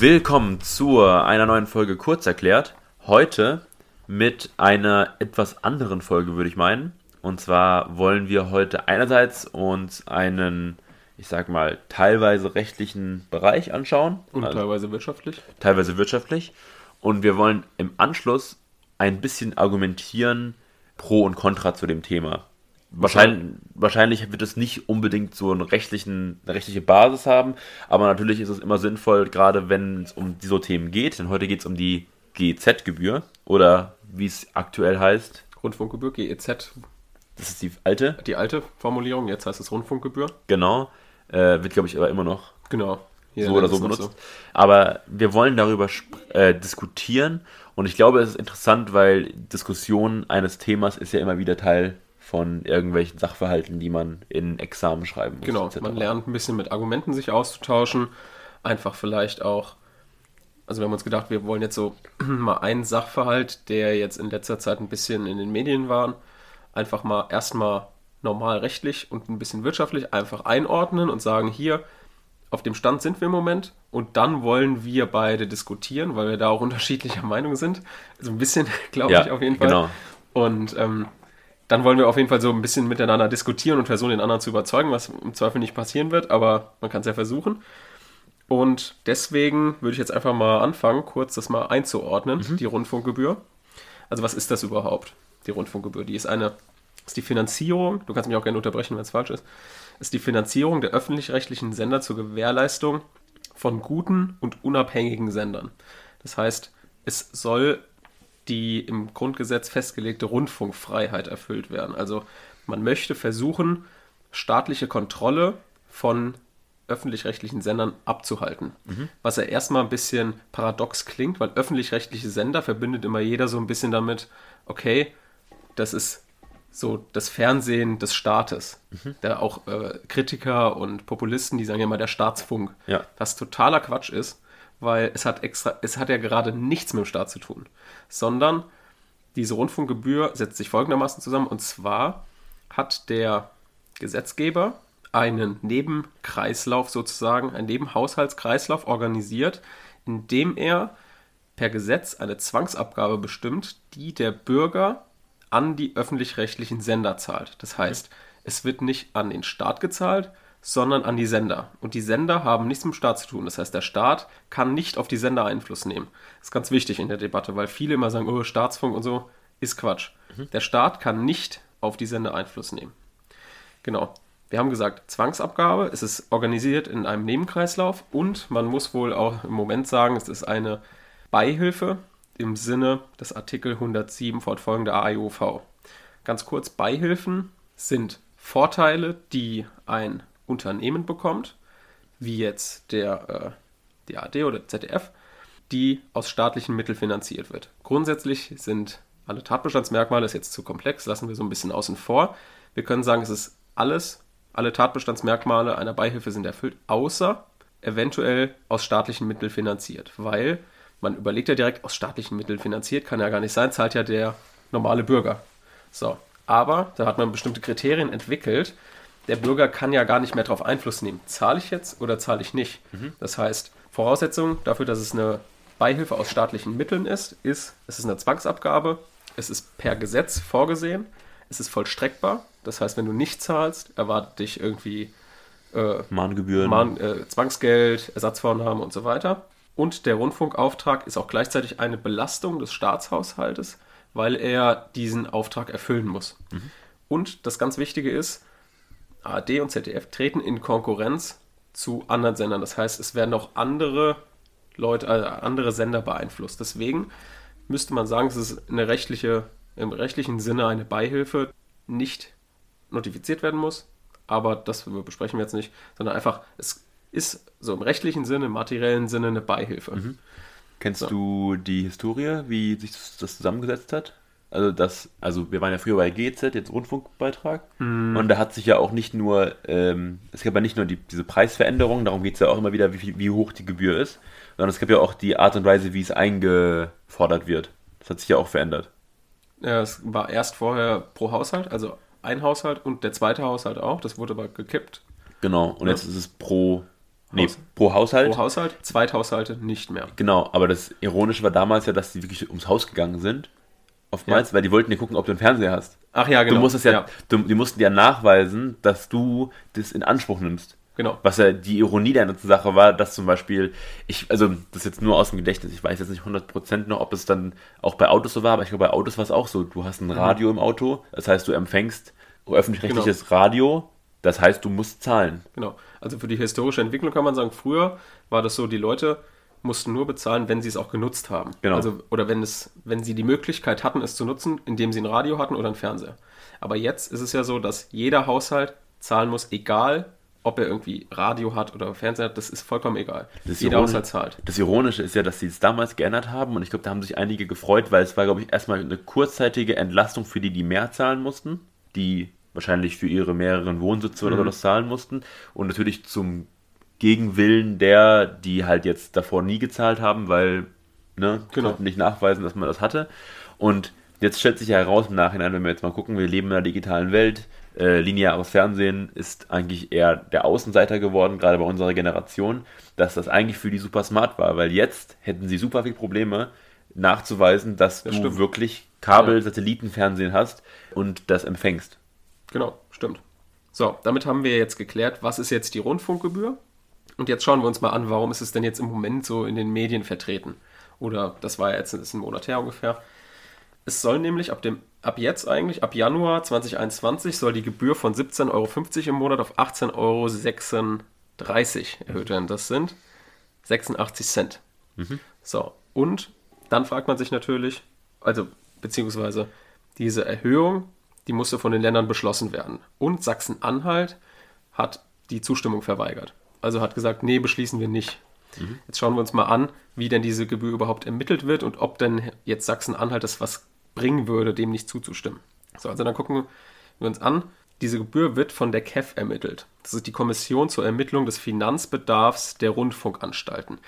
Willkommen zu einer neuen Folge Kurz erklärt. Heute mit einer etwas anderen Folge, würde ich meinen. Und zwar wollen wir heute einerseits uns einen, ich sag mal, teilweise rechtlichen Bereich anschauen. Und Also teilweise wirtschaftlich. teilweise wirtschaftlich. Und wir wollen im Anschluss ein bisschen argumentieren pro und contra zu dem Thema. Wahrscheinlich, wahrscheinlich wird es nicht unbedingt so einen rechtlichen, eine rechtliche Basis haben, aber natürlich ist es immer sinnvoll, gerade wenn es um so Themen geht, denn heute geht es um die GEZ-Gebühr oder wie es aktuell heißt, Rundfunkgebühr, GEZ, das ist die alte, die alte Formulierung, jetzt heißt es Rundfunkgebühr. genau, äh, wird glaube ich aber immer noch Genau. Hier so oder so benutzt. Aber wir wollen darüber äh, diskutieren und ich glaube, es ist interessant, weil Diskussion eines Themas ist ja immer wieder Teil von irgendwelchen Sachverhalten, die man in Examen schreiben muss. Genau, etc. man lernt ein bisschen mit Argumenten sich auszutauschen. Einfach vielleicht auch, also wir haben uns gedacht, wir wollen jetzt so mal einen Sachverhalt, der jetzt in letzter Zeit ein bisschen in den Medien war, einfach mal erstmal normal rechtlich und ein bisschen wirtschaftlich einfach einordnen und sagen, hier, auf dem Stand sind wir im Moment und dann wollen wir beide diskutieren, weil wir da auch unterschiedlicher Meinung sind. Also ein bisschen, glaube Ja, ich, auf jeden Fall. genau. Und ähm, dann wollen wir auf jeden Fall so ein bisschen miteinander diskutieren und versuchen, den anderen zu überzeugen, was im Zweifel nicht passieren wird, aber man kann es ja versuchen. Und deswegen würde ich jetzt einfach mal anfangen, kurz das mal einzuordnen, Mhm. die Rundfunkgebühr. Also was ist das überhaupt, die Rundfunkgebühr? Die ist eine, ist die Finanzierung, du kannst mich auch gerne unterbrechen, wenn es falsch ist, ist die Finanzierung der öffentlich-rechtlichen Sender zur Gewährleistung von guten und unabhängigen Sendern. Das heißt, es soll die im Grundgesetz festgelegte Rundfunkfreiheit erfüllt werden. Also man möchte versuchen, staatliche Kontrolle von öffentlich-rechtlichen Sendern abzuhalten. Was ja erstmal ein bisschen paradox klingt, weil öffentlich-rechtliche Sender verbindet immer jeder so ein bisschen damit, okay, das ist so das Fernsehen des Staates. Da auch äh, Kritiker und Populisten, die sagen ja immer der Staatsfunk. Ja. Was totaler Quatsch ist, weil es hat extra, es hat ja gerade nichts mit dem Staat zu tun, sondern diese Rundfunkgebühr setzt sich folgendermaßen zusammen und zwar hat der Gesetzgeber einen Nebenkreislauf sozusagen, einen Nebenhaushaltskreislauf organisiert, indem er per Gesetz eine Zwangsabgabe bestimmt, die der Bürger an die öffentlich-rechtlichen Sender zahlt. Das heißt, es wird nicht an den Staat gezahlt, sondern an die Sender. Und die Sender haben nichts mit dem Staat zu tun. Das heißt, der Staat kann nicht auf die Sender Einfluss nehmen. Das ist ganz wichtig in der Debatte, weil viele immer sagen, oh, Staatsfunk und so ist Quatsch. Der Staat kann nicht auf die Sender Einfluss nehmen. Genau. Wir haben gesagt, Zwangsabgabe, es ist organisiert in einem Nebenkreislauf und man muss wohl auch im Moment sagen, es ist eine Beihilfe im Sinne des Artikel 107 fortfolgende AIOV. Ganz kurz, Beihilfen sind Vorteile, die ein Unternehmen bekommt, wie jetzt der äh, die ARD oder ZDF, die aus staatlichen Mitteln finanziert wird. Grundsätzlich sind alle Tatbestandsmerkmale, ist jetzt zu komplex, lassen wir so ein bisschen außen vor. Wir können sagen, es ist alles, alle Tatbestandsmerkmale einer Beihilfe sind erfüllt, außer eventuell aus staatlichen Mitteln finanziert, weil man überlegt ja direkt, aus staatlichen Mitteln finanziert, kann ja gar nicht sein, zahlt ja der normale Bürger. So, aber da hat man bestimmte Kriterien entwickelt. Der Bürger kann ja gar nicht mehr darauf Einfluss nehmen. Zahle ich jetzt oder zahle ich nicht? Das heißt, Voraussetzung dafür, dass es eine Beihilfe aus staatlichen Mitteln ist, ist, es ist eine Zwangsabgabe, es ist per Gesetz vorgesehen, es ist vollstreckbar. Das heißt, wenn du nicht zahlst, erwartet dich irgendwie äh, Mahngebühren. Mahn, äh, Zwangsgeld, Ersatzvornahmen und so weiter. Und der Rundfunkauftrag ist auch gleichzeitig eine Belastung des Staatshaushaltes, weil er diesen Auftrag erfüllen muss. Und das ganz Wichtige ist, ARD und ZDF treten in Konkurrenz zu anderen Sendern. Das heißt, es werden auch andere Leute, äh, andere Sender beeinflusst. Deswegen müsste man sagen, es ist eine rechtliche, im rechtlichen Sinne eine Beihilfe, nicht notifiziert werden muss. Aber das besprechen wir jetzt nicht, sondern einfach, es ist so im rechtlichen Sinne, im materiellen Sinne eine Beihilfe. Kennst So. du die Historie, wie sich das zusammengesetzt hat? Also das, also wir waren ja früher bei GZ, jetzt Rundfunkbeitrag. Mhm. Und da hat sich ja auch nicht nur, ähm, es gab ja nicht nur die, diese Preisveränderung, darum geht es ja auch immer wieder, wie, wie hoch die Gebühr ist, sondern es gab ja auch die Art und Weise, wie es eingefordert wird. Das hat sich ja auch verändert. Ja, es war erst vorher pro Haushalt, also ein Haushalt und der zweite Haushalt auch. Das wurde aber gekippt. Genau. Und Ja. jetzt ist es pro Nee, Haus- pro Haushalt. pro Haushalt, Zweithaushalte nicht mehr. Genau, aber das Ironische war damals ja, dass die wirklich ums Haus gegangen sind. Oftmals, weil die wollten ja gucken, ob du einen Fernseher hast. Ach ja, genau. Du musstest ja, Du, die mussten ja nachweisen, dass du das in Anspruch nimmst. genau. Was ja die Ironie der ganzen Sache war, dass zum Beispiel, ich, also das ist jetzt nur aus dem Gedächtnis, ich weiß jetzt nicht 100% noch, ob es dann auch bei Autos so war, aber ich glaube, bei Autos war es auch so. Du hast ein Radio im Auto, das heißt, du empfängst öffentlich-rechtliches Radio, das heißt, du musst zahlen. Genau. Also für die historische Entwicklung kann man sagen, früher war das so, die Leute mussten nur bezahlen, wenn sie es auch genutzt haben. Genau. Also, oder wenn es, wenn sie die Möglichkeit hatten, es zu nutzen, indem sie ein Radio hatten oder einen Fernseher. Aber jetzt ist es ja so, dass jeder Haushalt zahlen muss, egal ob er irgendwie Radio hat oder Fernseher hat, das ist vollkommen egal. Das jeder Haushalt zahlt. Das Ironische ist ja, dass sie es damals geändert haben und ich glaube, da haben sich einige gefreut, weil es war, glaube ich, erstmal eine kurzzeitige Entlastung für die, die mehr zahlen mussten, die wahrscheinlich für ihre mehreren Wohnsitze oder Mhm. so das zahlen mussten und natürlich zum Gegenwillen der, die halt jetzt davor nie gezahlt haben, weil, ne, Genau. konnten nicht nachweisen, dass man das hatte. Und jetzt stellt sich ja heraus im Nachhinein, wenn wir jetzt mal gucken, wir leben in einer digitalen Welt, äh, lineares Fernsehen ist eigentlich eher der Außenseiter geworden, gerade bei unserer Generation, dass das eigentlich für die super smart war, weil jetzt hätten sie super viel Probleme nachzuweisen, dass Das du stimmt. wirklich Kabel-Satellitenfernsehen hast und das empfängst. Genau, stimmt. So, damit haben wir jetzt geklärt, was ist jetzt die Rundfunkgebühr? Und jetzt schauen wir uns mal an, warum ist es denn jetzt im Moment so in den Medien vertreten? Oder das war ja jetzt ist ein Monat her ungefähr. Es soll nämlich ab, dem, ab jetzt eigentlich, ab Januar 2021, soll die Gebühr von 17,50 Euro im Monat auf 18,36 Euro erhöht werden. Das sind 86 Cent. So, und dann fragt man sich natürlich, also beziehungsweise diese Erhöhung, die musste von den Ländern beschlossen werden. Und Sachsen-Anhalt hat die Zustimmung verweigert. Also hat gesagt, nee, beschließen wir nicht. Jetzt schauen wir uns mal an, wie denn diese Gebühr überhaupt ermittelt wird und ob denn jetzt Sachsen-Anhalt das was bringen würde, dem nicht zuzustimmen. So, also dann gucken wir uns an. Diese Gebühr wird von der KEF ermittelt. Das ist die Kommission zur Ermittlung des Finanzbedarfs der Rundfunkanstalten.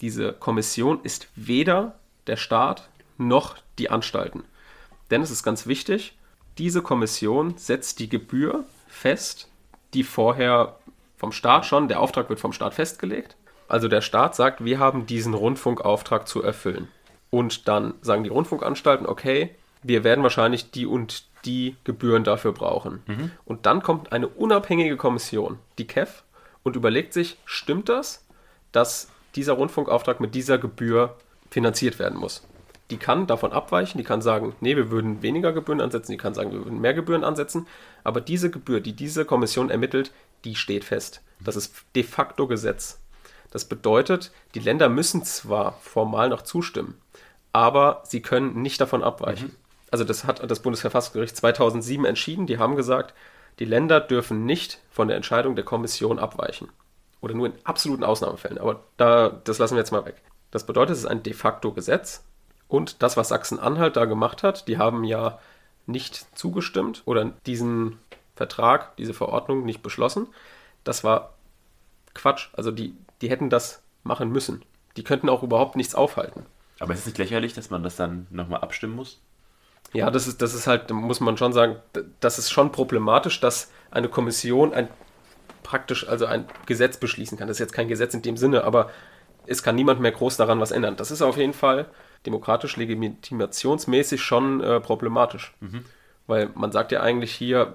Diese Kommission ist weder der Staat noch die Anstalten. Denn es ist ganz wichtig, diese Kommission setzt die Gebühr fest, die vorher vom Staat schon, der Auftrag wird vom Staat festgelegt. Also der Staat sagt, wir haben diesen Rundfunkauftrag zu erfüllen. Und dann sagen die Rundfunkanstalten, okay, wir werden wahrscheinlich die und die Gebühren dafür brauchen. Und dann kommt eine unabhängige Kommission, die KEF, und überlegt sich, stimmt das, dass dieser Rundfunkauftrag mit dieser Gebühr finanziert werden muss? Die kann davon abweichen, die kann sagen, nee, wir würden weniger Gebühren ansetzen, die kann sagen, wir würden mehr Gebühren ansetzen, aber diese Gebühr, die diese Kommission ermittelt, die steht fest. Das ist de facto Gesetz. Das bedeutet, die Länder müssen zwar formal noch zustimmen, aber sie können nicht davon abweichen. Also das hat das Bundesverfassungsgericht 2007 entschieden. Die haben gesagt, die Länder dürfen nicht von der Entscheidung der Kommission abweichen. Oder nur in absoluten Ausnahmefällen. Aber da, das lassen wir jetzt mal weg. Das bedeutet, es ist ein de facto Gesetz. Und das, was Sachsen-Anhalt da gemacht hat, die haben ja nicht zugestimmt oder diesen Vertrag, diese Verordnung nicht beschlossen. Das war Quatsch. Also die, die hätten das machen müssen. Die könnten auch überhaupt nichts aufhalten. Aber ist es nicht lächerlich, dass man das dann nochmal abstimmen muss? Ja, das ist, das ist halt, da muss man schon sagen, das ist schon problematisch, dass eine Kommission ein praktisch, also ein Gesetz beschließen kann. Das ist jetzt kein Gesetz in dem Sinne, aber es kann niemand mehr groß daran was ändern. Das ist auf jeden Fall demokratisch legitimationsmäßig schon äh, problematisch. Weil man sagt ja eigentlich hier,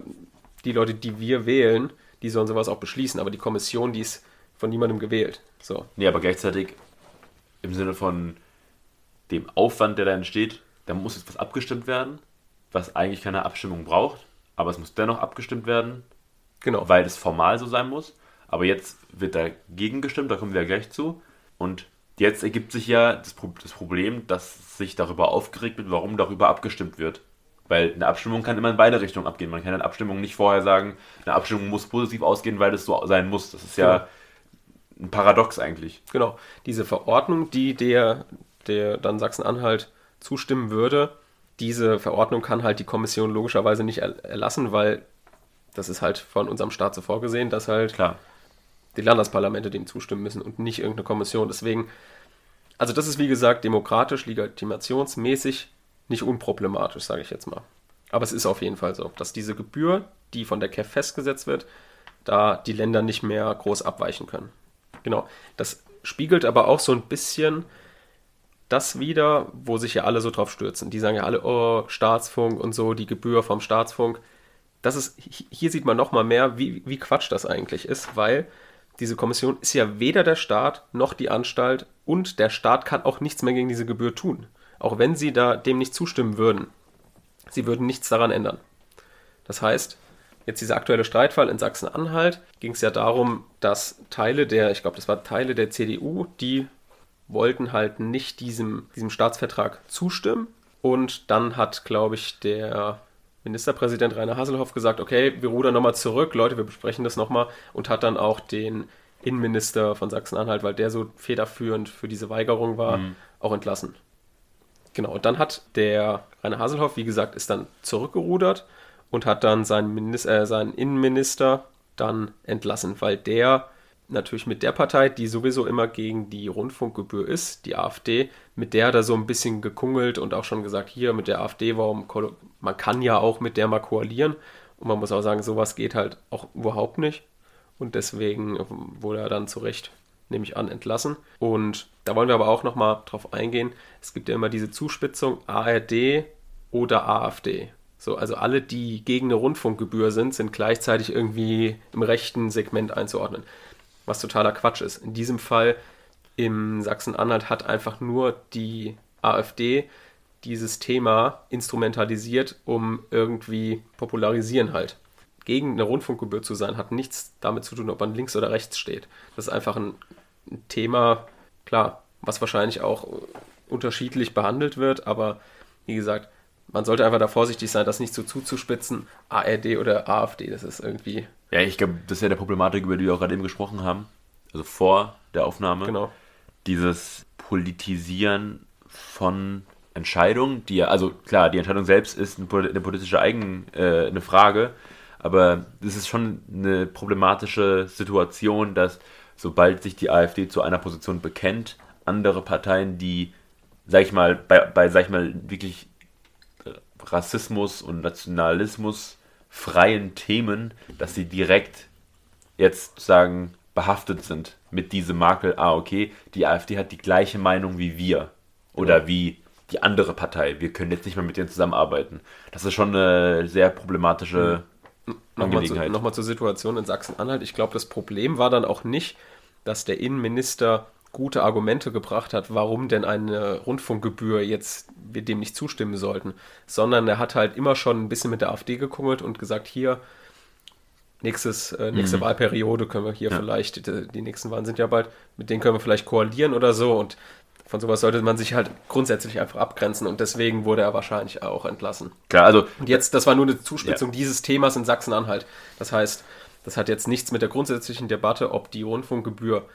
die Leute, die wir wählen, die sollen sowas auch beschließen, aber die Kommission, die ist von niemandem gewählt. So. Nee, aber gleichzeitig im Sinne von dem Aufwand, der da entsteht, da muss jetzt was abgestimmt werden, was eigentlich keine Abstimmung braucht, aber es muss dennoch abgestimmt werden, Genau. weil es formal so sein muss. Aber jetzt wird dagegen gestimmt, da kommen wir ja gleich zu. Und jetzt ergibt sich ja das, Pro das Problem, dass sich darüber aufgeregt wird, warum darüber abgestimmt wird. Weil eine Abstimmung kann immer in beide Richtungen abgehen. Man kann eine Abstimmung nicht vorher sagen, eine Abstimmung muss positiv ausgehen, weil es so sein muss. Das ist ja ein Paradox eigentlich. Genau, diese Verordnung, die der, der dann Sachsen-Anhalt zustimmen würde, diese Verordnung kann halt die Kommission logischerweise nicht er erlassen, weil das ist halt von unserem Staat so vorgesehen, dass halt Klar. die Landesparlamente dem zustimmen müssen und nicht irgendeine Kommission. Deswegen, also das ist wie gesagt demokratisch, legitimationsmäßig nicht unproblematisch, sage ich jetzt mal. Aber es ist auf jeden Fall so, dass diese Gebühr, die von der KEF festgesetzt wird, da die Länder nicht mehr groß abweichen können. Genau. Das spiegelt aber auch so ein bisschen das wieder, wo sich ja alle so drauf stürzen. Die sagen ja alle, oh, Staatsfunk und so, die Gebühr vom Staatsfunk. Das ist, hier sieht man nochmal mehr, wie, wie Quatsch das eigentlich ist, weil diese Kommission ist ja weder der Staat noch die Anstalt und der Staat kann auch nichts mehr gegen diese Gebühr tun. Auch wenn sie da dem nicht zustimmen würden. Sie würden nichts daran ändern. Das heißt, jetzt dieser aktuelle Streitfall in Sachsen-Anhalt ging es ja darum, dass Teile der, ich glaube, das war Teile der CDU, die wollten halt nicht diesem, diesem Staatsvertrag zustimmen. Und dann hat, glaube ich, der Ministerpräsident Rainer Haselhoff gesagt, okay, wir rudern nochmal zurück, Leute, wir besprechen das nochmal und hat dann auch den Innenminister von Sachsen-Anhalt, weil der so federführend für diese Weigerung war, mhm. auch entlassen. Genau, und dann hat der Rainer Haselhoff, wie gesagt, ist dann zurückgerudert und hat dann seinen, Minister, äh, seinen Innenminister dann entlassen, weil der natürlich mit der Partei, die sowieso immer gegen die Rundfunkgebühr ist, die AfD, mit der hat er so ein bisschen gekungelt und auch schon gesagt, hier mit der AfD, warum man kann ja auch mit der mal koalieren. Und man muss auch sagen, sowas geht halt auch überhaupt nicht. Und deswegen wurde er dann zu Recht, nehme ich an, entlassen. Und da wollen wir aber auch nochmal drauf eingehen. Es gibt ja immer diese Zuspitzung ARD oder AfD. So, also alle, die gegen eine Rundfunkgebühr sind, sind gleichzeitig irgendwie im rechten Segment einzuordnen was totaler Quatsch ist. In diesem Fall im Sachsen-Anhalt hat einfach nur die AfD dieses Thema instrumentalisiert, um irgendwie popularisieren halt. Gegen eine Rundfunkgebühr zu sein, hat nichts damit zu tun, ob man links oder rechts steht. Das ist einfach ein, ein Thema, klar, was wahrscheinlich auch unterschiedlich behandelt wird, aber wie gesagt, man sollte einfach da vorsichtig sein, das nicht so zuzuspitzen, ARD oder AfD, das ist irgendwie ja, ich glaube, das ist ja der Problematik, über die wir auch gerade eben gesprochen haben. Also vor der Aufnahme. Genau. Dieses Politisieren von Entscheidungen, die ja, also klar, die Entscheidung selbst ist eine politische Eigen, äh, eine Frage, aber es ist schon eine problematische Situation, dass sobald sich die AfD zu einer Position bekennt, andere Parteien, die, sag ich mal, bei, bei sag ich mal, wirklich Rassismus und Nationalismus freien Themen, dass sie direkt jetzt sagen behaftet sind mit diesem Makel, ah okay, die AfD hat die gleiche Meinung wie wir oder ja. wie die andere Partei. Wir können jetzt nicht mehr mit denen zusammenarbeiten. Das ist schon eine sehr problematische Nochmal zu, zur Situation in Sachsen-Anhalt. Ich glaube, das Problem war dann auch nicht, dass der Innenminister gute Argumente gebracht hat, warum denn eine Rundfunkgebühr jetzt wir dem nicht zustimmen sollten, sondern er hat halt immer schon ein bisschen mit der AfD gekungelt und gesagt, hier, nächstes, äh, nächste mhm. Wahlperiode können wir hier ja. vielleicht, die, die, nächsten Wahlen sind ja bald, mit denen können wir vielleicht koalieren oder so und von sowas sollte man sich halt grundsätzlich einfach abgrenzen und deswegen wurde er wahrscheinlich auch entlassen. Klar, also. Und jetzt, das war nur eine Zuspitzung ja. dieses Themas in Sachsen-Anhalt. Das heißt, das hat jetzt nichts mit der grundsätzlichen Debatte, ob die Rundfunkgebühr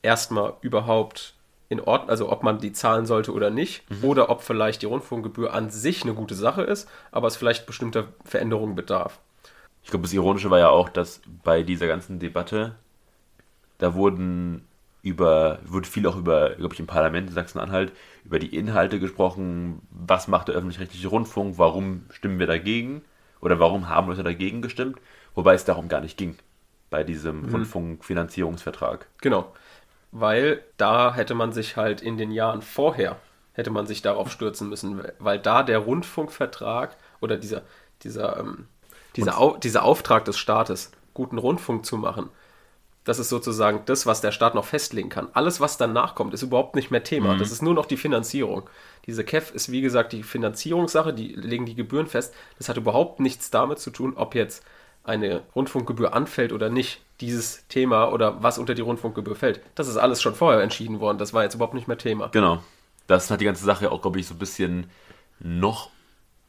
erstmal überhaupt in Ordnung, also ob man die zahlen sollte oder nicht, mhm. oder ob vielleicht die Rundfunkgebühr an sich eine gute Sache ist, aber es vielleicht bestimmter Veränderungen bedarf. Ich glaube, das Ironische war ja auch, dass bei dieser ganzen Debatte, da wurden über, wurde viel auch über, glaube ich, im Parlament in Sachsen-Anhalt, über die Inhalte gesprochen, was macht der öffentlich-rechtliche Rundfunk, warum stimmen wir dagegen? Oder warum haben Leute dagegen gestimmt, wobei es darum gar nicht ging bei diesem mhm. Rundfunkfinanzierungsvertrag. Genau. Weil da hätte man sich halt in den Jahren vorher, hätte man sich darauf stürzen müssen, weil da der Rundfunkvertrag oder dieser, dieser, ähm, dieser, Au dieser Auftrag des Staates, guten Rundfunk zu machen, das ist sozusagen das, was der Staat noch festlegen kann. Alles, was danach kommt, ist überhaupt nicht mehr Thema. Mhm. Das ist nur noch die Finanzierung. Diese KEF ist, wie gesagt, die Finanzierungssache, die legen die Gebühren fest. Das hat überhaupt nichts damit zu tun, ob jetzt eine Rundfunkgebühr anfällt oder nicht, dieses Thema oder was unter die Rundfunkgebühr fällt. Das ist alles schon vorher entschieden worden. Das war jetzt überhaupt nicht mehr Thema. Genau. Das hat die ganze Sache auch, glaube ich, so ein bisschen noch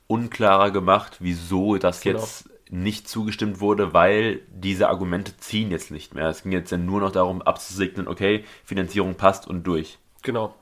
unklarer gemacht, wieso das genau. jetzt nicht zugestimmt wurde, weil diese Argumente ziehen jetzt nicht mehr. Es ging jetzt ja nur noch darum, abzusegnen, okay, Finanzierung passt und durch. Genau.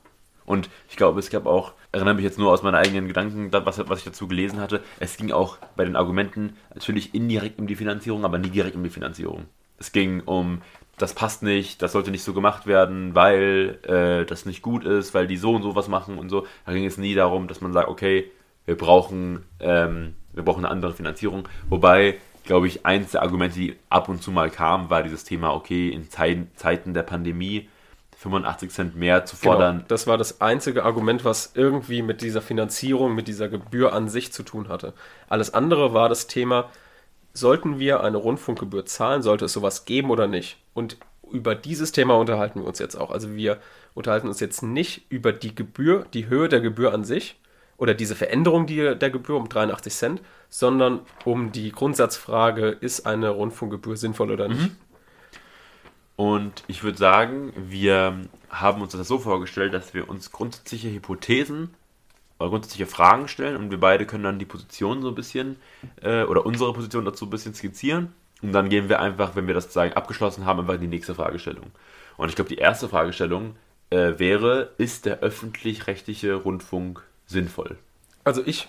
Und ich glaube, es gab auch, erinnere mich jetzt nur aus meinen eigenen Gedanken, was, was ich dazu gelesen hatte, es ging auch bei den Argumenten natürlich indirekt um die Finanzierung, aber nie direkt um die Finanzierung. Es ging um, das passt nicht, das sollte nicht so gemacht werden, weil äh, das nicht gut ist, weil die so und so was machen und so. Da ging es nie darum, dass man sagt, okay, wir brauchen, ähm, wir brauchen eine andere Finanzierung. Wobei glaube ich, eins der Argumente, die ab und zu mal kamen, war dieses Thema, okay, in Zeiten der Pandemie 85 Cent mehr zu fordern. Genau, das war das einzige Argument, was irgendwie mit dieser Finanzierung, mit dieser Gebühr an sich zu tun hatte. Alles andere war das Thema, sollten wir eine Rundfunkgebühr zahlen, sollte es sowas geben oder nicht? Und über dieses Thema unterhalten wir uns jetzt auch. Also wir unterhalten uns jetzt nicht über die Gebühr, die Höhe der Gebühr an sich oder diese Veränderung der Gebühr um 83 Cent, sondern um die Grundsatzfrage, ist eine Rundfunkgebühr sinnvoll oder nicht? Mhm. Und ich würde sagen, wir haben uns das so vorgestellt, dass wir uns grundsätzliche Hypothesen oder grundsätzliche Fragen stellen und wir beide können dann die Position so ein bisschen äh, oder unsere Position dazu ein bisschen skizzieren. Und dann gehen wir einfach, wenn wir das sagen, abgeschlossen haben, einfach in die nächste Fragestellung. Und ich glaube, die erste Fragestellung äh, wäre, ist der öffentlich-rechtliche Rundfunk sinnvoll? Also ich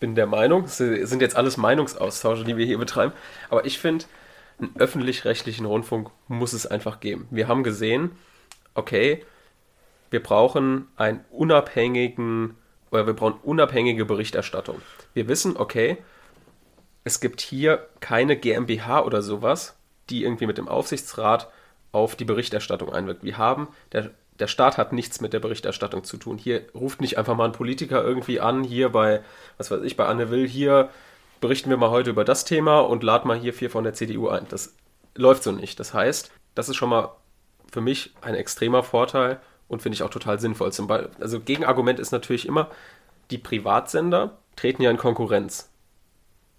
bin der Meinung, es sind jetzt alles Meinungsaustausche, die wir hier betreiben, aber ich finde, einen öffentlich-rechtlichen Rundfunk muss es einfach geben. Wir haben gesehen, okay, wir brauchen einen unabhängigen oder wir brauchen unabhängige Berichterstattung. Wir wissen, okay, es gibt hier keine GmbH oder sowas, die irgendwie mit dem Aufsichtsrat auf die Berichterstattung einwirkt. Wir haben, der, der Staat hat nichts mit der Berichterstattung zu tun. Hier ruft nicht einfach mal ein Politiker irgendwie an, hier bei, was weiß ich, bei Anne Will, hier berichten wir mal heute über das Thema und laden mal hier vier von der CDU ein. Das läuft so nicht. Das heißt, das ist schon mal für mich ein extremer Vorteil und finde ich auch total sinnvoll. Zum Beispiel, also Gegenargument ist natürlich immer, die Privatsender treten ja in Konkurrenz.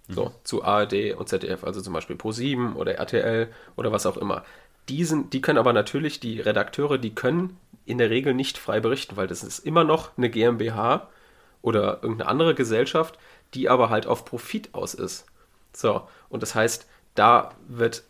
So, mhm. zu ARD und ZDF, also zum Beispiel Pro7 oder RTL oder was auch immer. Die, sind, die können aber natürlich, die Redakteure, die können in der Regel nicht frei berichten, weil das ist immer noch eine GmbH oder irgendeine andere Gesellschaft, die aber halt auf Profit aus ist. So, und das heißt, da wird,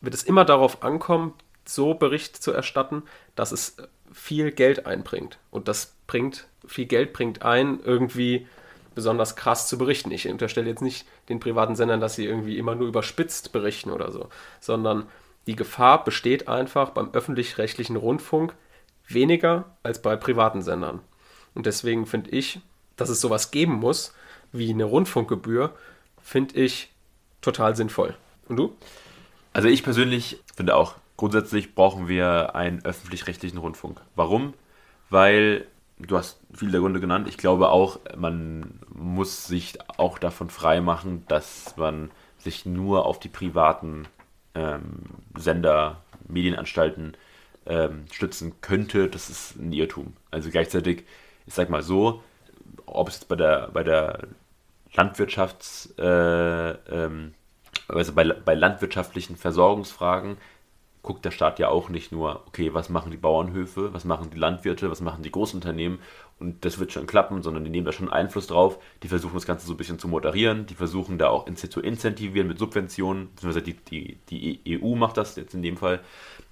wird es immer darauf ankommen, so Bericht zu erstatten, dass es viel Geld einbringt. Und das bringt, viel Geld bringt ein, irgendwie besonders krass zu berichten. Ich unterstelle jetzt nicht den privaten Sendern, dass sie irgendwie immer nur überspitzt berichten oder so, sondern die Gefahr besteht einfach beim öffentlich-rechtlichen Rundfunk weniger als bei privaten Sendern. Und deswegen finde ich, dass es sowas geben muss, wie eine Rundfunkgebühr, finde ich total sinnvoll. Und du? Also ich persönlich finde auch, grundsätzlich brauchen wir einen öffentlich-rechtlichen Rundfunk. Warum? Weil, du hast viele Gründe genannt, ich glaube auch, man muss sich auch davon frei machen, dass man sich nur auf die privaten ähm, Sender, Medienanstalten ähm, stützen könnte. Das ist ein Irrtum. Also gleichzeitig, ich sag mal so, ob es jetzt bei der, bei der Landwirtschafts, äh, ähm, also bei, bei landwirtschaftlichen Versorgungsfragen guckt der Staat ja auch nicht nur, okay, was machen die Bauernhöfe, was machen die Landwirte, was machen die Großunternehmen und das wird schon klappen, sondern die nehmen da schon Einfluss drauf, die versuchen das Ganze so ein bisschen zu moderieren, die versuchen da auch zu incentivieren mit Subventionen, beziehungsweise die, die, die EU macht das jetzt in dem Fall,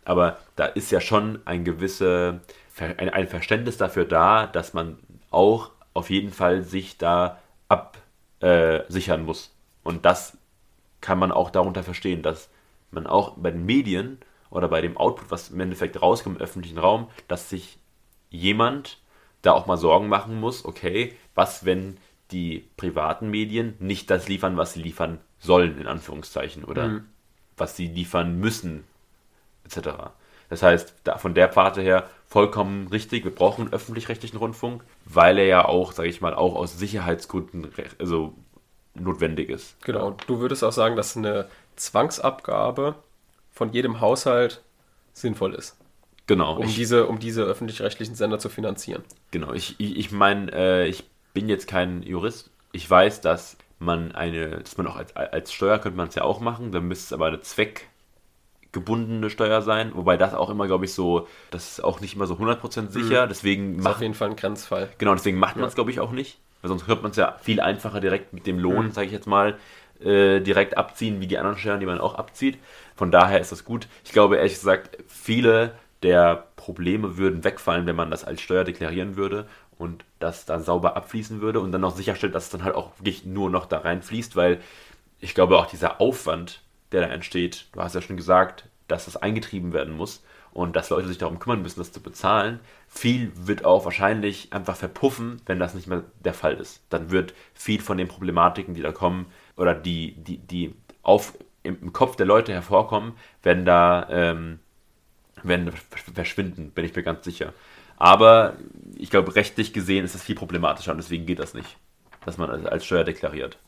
aber da ist ja schon ein gewisse, ein, ein Verständnis dafür da, dass man auch auf jeden Fall sich da absichern äh, muss. Und das kann man auch darunter verstehen, dass man auch bei den Medien oder bei dem Output, was im Endeffekt rauskommt im öffentlichen Raum, dass sich jemand da auch mal Sorgen machen muss, okay, was, wenn die privaten Medien nicht das liefern, was sie liefern sollen, in Anführungszeichen, oder mhm. was sie liefern müssen, etc. Das heißt, da, von der Pfade her vollkommen richtig, wir brauchen einen öffentlich-rechtlichen Rundfunk, weil er ja auch, sage ich mal, auch aus Sicherheitsgründen also notwendig ist. Genau, du würdest auch sagen, dass eine Zwangsabgabe von jedem Haushalt sinnvoll ist. Genau. Um, ich, diese, um diese öffentlich-rechtlichen Sender zu finanzieren. Genau, ich, ich, meine, äh, ich bin jetzt kein Jurist. Ich weiß, dass man eine, dass man auch als, als Steuer könnte man es ja auch machen, dann müsste es aber eine zweckgebundene Steuer sein, wobei das auch immer, glaube ich, so, das ist auch nicht immer so 100% sicher, mhm. deswegen macht... auf jeden Fall ein Grenzfall. Genau, deswegen macht man es, ja. glaube ich, auch nicht, weil sonst hört man es ja viel einfacher direkt mit dem Lohn, mhm. sage ich jetzt mal, äh, direkt abziehen, wie die anderen Steuern, die man auch abzieht. Von daher ist das gut. Ich glaube ehrlich gesagt, viele der Probleme würden wegfallen, wenn man das als Steuer deklarieren würde und das dann sauber abfließen würde und dann auch sicherstellt, dass es dann halt auch wirklich nur noch da reinfließt, weil ich glaube auch dieser Aufwand, der da entsteht, du hast ja schon gesagt, dass das eingetrieben werden muss und dass Leute sich darum kümmern müssen, das zu bezahlen. Viel wird auch wahrscheinlich einfach verpuffen, wenn das nicht mehr der Fall ist. Dann wird viel von den Problematiken, die da kommen, oder die, die, die auf, im, Kopf der Leute hervorkommen, werden da ähm, werden verschwinden, bin ich mir ganz sicher. Aber ich glaube, rechtlich gesehen ist es viel problematischer und deswegen geht das nicht, dass man als Steuer deklariert.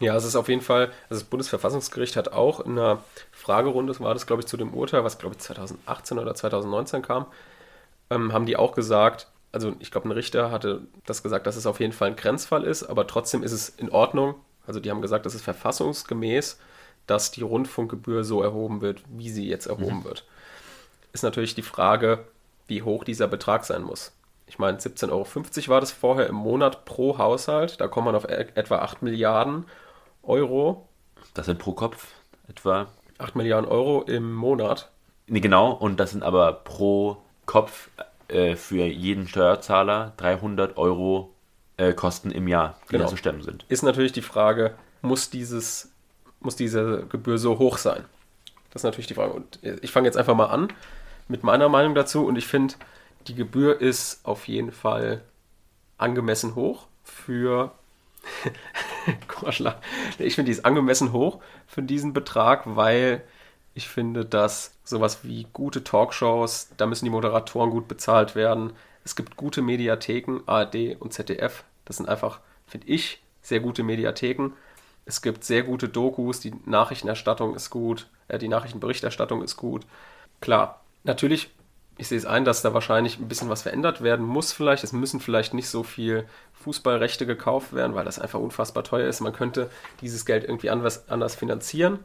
Ja, es ist auf jeden Fall, also das Bundesverfassungsgericht hat auch in einer Fragerunde, war das glaube ich zu dem Urteil, was glaube ich 2018 oder 2019 kam, ähm, haben die auch gesagt, also ich glaube ein Richter hatte das gesagt, dass es auf jeden Fall ein Grenzfall ist, aber trotzdem ist es in Ordnung. Also die haben gesagt, es ist verfassungsgemäß, dass die Rundfunkgebühr so erhoben wird, wie sie jetzt erhoben mhm. wird. Ist natürlich die Frage, wie hoch dieser Betrag sein muss. Ich meine, 17,50 Euro war das vorher im Monat pro Haushalt. Da kommt man auf e-, etwa 8 Milliarden Euro. Das sind pro Kopf etwa 8 Milliarden Euro im Monat. Nee, genau, und das sind aber pro Kopf äh, für jeden Steuerzahler 300 Euro äh, Kosten im Jahr, die genau. zu stemmen sind. Ist natürlich die Frage, muss, dieses, muss diese Gebühr so hoch sein? Das ist natürlich die Frage. Und ich fange jetzt einfach mal an mit meiner Meinung dazu und ich finde, die Gebühr ist auf jeden Fall angemessen hoch für ich finde, die ist angemessen hoch für diesen Betrag, weil ich finde, dass sowas wie gute Talkshows, da müssen die Moderatoren gut bezahlt werden. Es gibt gute Mediatheken, ARD und ZDF. Das sind einfach, finde ich, sehr gute Mediatheken. Es gibt sehr gute Dokus, die Nachrichtenerstattung ist gut, äh, die Nachrichtenberichterstattung ist gut. Klar, natürlich ich sehe es ein, dass da wahrscheinlich ein bisschen was verändert werden muss vielleicht. Es müssen vielleicht nicht so viel Fußballrechte gekauft werden, weil das einfach unfassbar teuer ist. Man könnte dieses Geld irgendwie anders, anders finanzieren.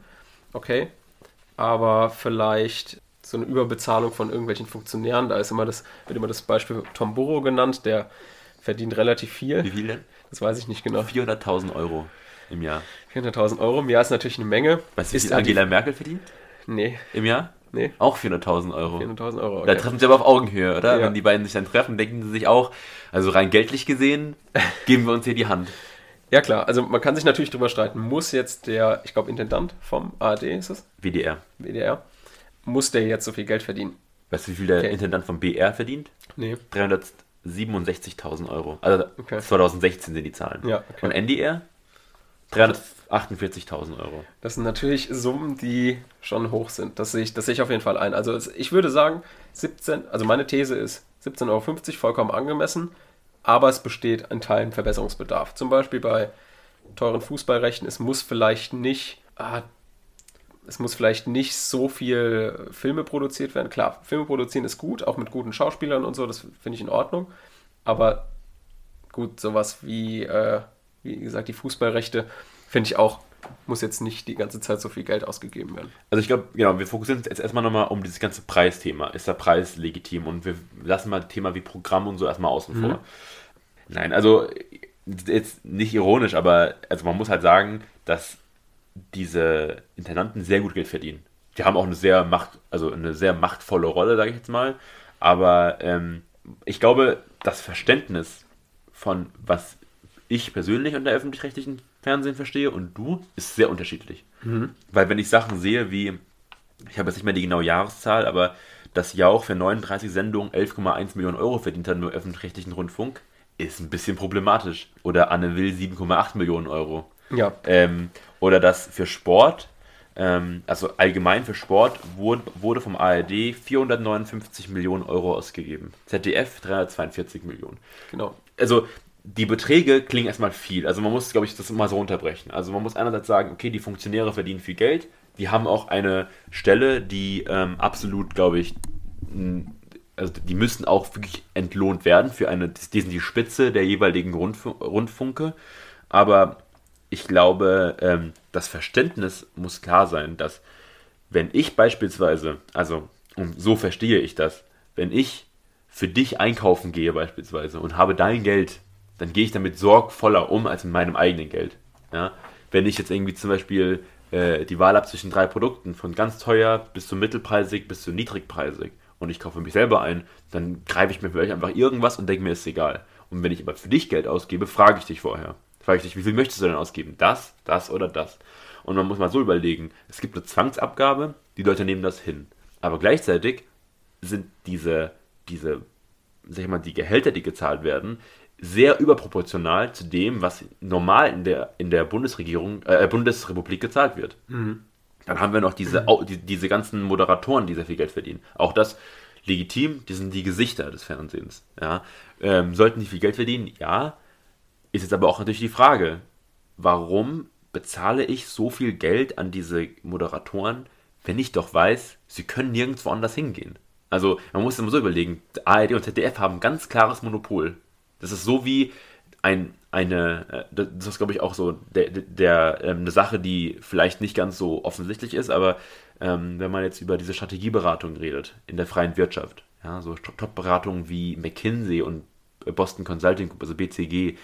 Okay. Aber vielleicht so eine Überbezahlung von irgendwelchen Funktionären. Da ist immer das, wird immer das Beispiel Tom Burrow genannt, der verdient relativ viel. Wie viel denn? Das weiß ich nicht genau. 400.000 Euro im Jahr. 400.000 Euro im Jahr ist natürlich eine Menge. Weißt du, wie viel Angela Merkel verdient? Nee. Im Jahr? Nee. Auch 400.000 Euro. 400.000 Euro. Okay. Da treffen sie aber auf Augenhöhe, oder? Ja. Wenn die beiden sich dann treffen, denken sie sich auch, also rein geldlich gesehen, geben wir uns hier die Hand. Ja, klar. Also man kann sich natürlich darüber streiten, muss jetzt der, ich glaube, Intendant vom ARD ist es? WDR. WDR. Muss der jetzt so viel Geld verdienen? Weißt du, wie viel der okay. Intendant vom BR verdient? Nee. 367.000 Euro. Also okay. 2016 sind die Zahlen. Ja, okay. Und NDR? 348.000 Euro. Das sind natürlich Summen, die schon hoch sind. Das sehe ich, das sehe ich auf jeden Fall ein. Also ich würde sagen, 17, also meine These ist 17,50 Euro vollkommen angemessen, aber es besteht ein Teil Verbesserungsbedarf. Zum Beispiel bei teuren Fußballrechten, es muss vielleicht nicht, ah, es muss vielleicht nicht so viel Filme produziert werden. Klar, Filme produzieren ist gut, auch mit guten Schauspielern und so, das finde ich in Ordnung. Aber gut, sowas wie äh, wie gesagt, die Fußballrechte finde ich auch, muss jetzt nicht die ganze Zeit so viel Geld ausgegeben werden. Also ich glaube, genau, wir fokussieren uns jetzt erstmal nochmal um dieses ganze Preisthema. Ist der Preis legitim? Und wir lassen mal Thema wie Programm und so erstmal außen mhm. vor. Nein, also jetzt nicht ironisch, aber also man muss halt sagen, dass diese Intendanten sehr gut Geld verdienen. Die haben auch eine sehr macht, also eine sehr machtvolle Rolle, sage ich jetzt mal. Aber ähm, ich glaube, das Verständnis von was ich persönlich unter öffentlich-rechtlichen Fernsehen verstehe und du, ist sehr unterschiedlich. Mhm. Weil wenn ich Sachen sehe wie, ich habe jetzt nicht mehr die genaue Jahreszahl, aber dass Jauch für 39 Sendungen 11,1 Millionen Euro verdient hat im öffentlich-rechtlichen Rundfunk, ist ein bisschen problematisch. Oder Anne Will 7,8 Millionen Euro. Ja. Ähm, oder dass für Sport, ähm, also allgemein für Sport, wurde, wurde vom ARD 459 Millionen Euro ausgegeben. ZDF 342 Millionen. Genau. Also die Beträge klingen erstmal viel. Also man muss, glaube ich, das immer so unterbrechen. Also man muss einerseits sagen, okay, die Funktionäre verdienen viel Geld. Die haben auch eine Stelle, die ähm, absolut, glaube ich, also die müssen auch wirklich entlohnt werden für eine, die sind die Spitze der jeweiligen Rundf Rundfunke. Aber ich glaube, ähm, das Verständnis muss klar sein, dass wenn ich beispielsweise, also und so verstehe ich das, wenn ich für dich einkaufen gehe beispielsweise und habe dein Geld dann gehe ich damit sorgvoller um als mit meinem eigenen Geld. Ja? Wenn ich jetzt irgendwie zum Beispiel äh, die Wahl habe zwischen drei Produkten, von ganz teuer bis zu mittelpreisig bis zu niedrigpreisig, und ich kaufe mich selber ein, dann greife ich mir vielleicht einfach irgendwas und denke mir, ist egal. Und wenn ich aber für dich Geld ausgebe, frage ich dich vorher. Frage ich dich, wie viel möchtest du denn ausgeben? Das, das oder das? Und man muss mal so überlegen, es gibt eine Zwangsabgabe, die Leute nehmen das hin. Aber gleichzeitig sind diese, diese, sag ich mal, die Gehälter, die gezahlt werden, sehr überproportional zu dem, was normal in der, in der Bundesregierung, äh, Bundesrepublik gezahlt wird. Dann haben wir noch diese, au- die, diese ganzen Moderatoren, die sehr viel Geld verdienen. Auch das legitim, die sind die Gesichter des Fernsehens. Ja. Ähm, sollten die viel Geld verdienen? Ja. Ist jetzt aber auch natürlich die Frage, warum bezahle ich so viel Geld an diese Moderatoren, wenn ich doch weiß, sie können nirgendwo anders hingehen? Also man muss immer so überlegen, ARD und ZDF haben ein ganz klares Monopol. Das ist so wie ein, eine, äh, das ist glaube ich auch so der, der, ähm, eine Sache, die vielleicht nicht ganz so offensichtlich ist, aber ähm, wenn man jetzt über diese Strategieberatung redet in der freien Wirtschaft, ja, so Top-Beratungen wie McKinsey und Boston Consulting Group, also BCG,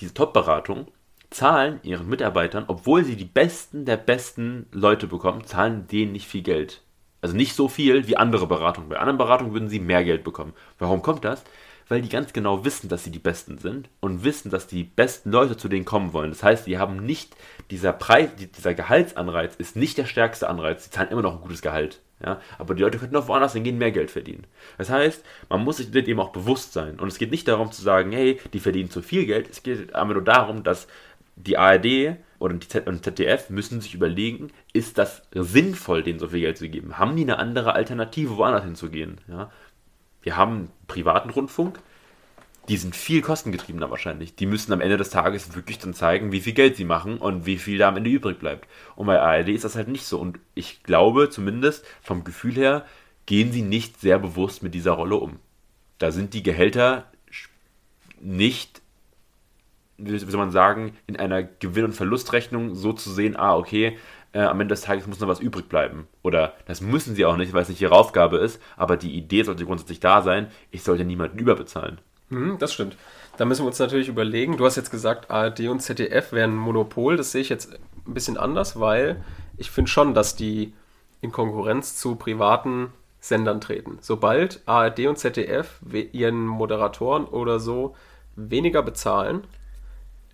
diese Top-Beratung zahlen ihren Mitarbeitern, obwohl sie die besten der besten Leute bekommen, zahlen denen nicht viel Geld. Also nicht so viel wie andere Beratungen. Bei anderen Beratungen würden sie mehr Geld bekommen. Warum kommt das? Weil die ganz genau wissen, dass sie die Besten sind und wissen, dass die besten Leute zu denen kommen wollen. Das heißt, die haben nicht, dieser Preis, die- dieser Gehaltsanreiz ist nicht der stärkste Anreiz. Sie zahlen immer noch ein gutes Gehalt. Ja? Aber die Leute könnten auch woanders hingehen, mehr Geld verdienen. Das heißt, man muss sich dem auch bewusst sein. Und es geht nicht darum zu sagen, hey, die verdienen zu viel Geld. Es geht aber nur darum, dass die ARD oder die ZDF müssen sich überlegen, ist das sinnvoll, denen so viel Geld zu geben? Haben die eine andere Alternative, woanders hinzugehen? Ja? Wir haben privaten Rundfunk, die sind viel kostengetriebener wahrscheinlich. Die müssen am Ende des Tages wirklich dann zeigen, wie viel Geld sie machen und wie viel da am Ende übrig bleibt. Und bei ARD ist das halt nicht so. Und ich glaube zumindest vom Gefühl her, gehen sie nicht sehr bewusst mit dieser Rolle um. Da sind die Gehälter nicht wie soll man sagen, in einer Gewinn- und Verlustrechnung so zu sehen, ah, okay, äh, am Ende des Tages muss noch was übrig bleiben. Oder das müssen sie auch nicht, weil es nicht ihre Aufgabe ist, aber die Idee sollte grundsätzlich da sein, ich sollte niemanden überbezahlen. Mhm, das stimmt. Da müssen wir uns natürlich überlegen. Du hast jetzt gesagt, ARD und ZDF wären ein Monopol. Das sehe ich jetzt ein bisschen anders, weil ich finde schon, dass die in Konkurrenz zu privaten Sendern treten. Sobald ARD und ZDF ihren Moderatoren oder so weniger bezahlen,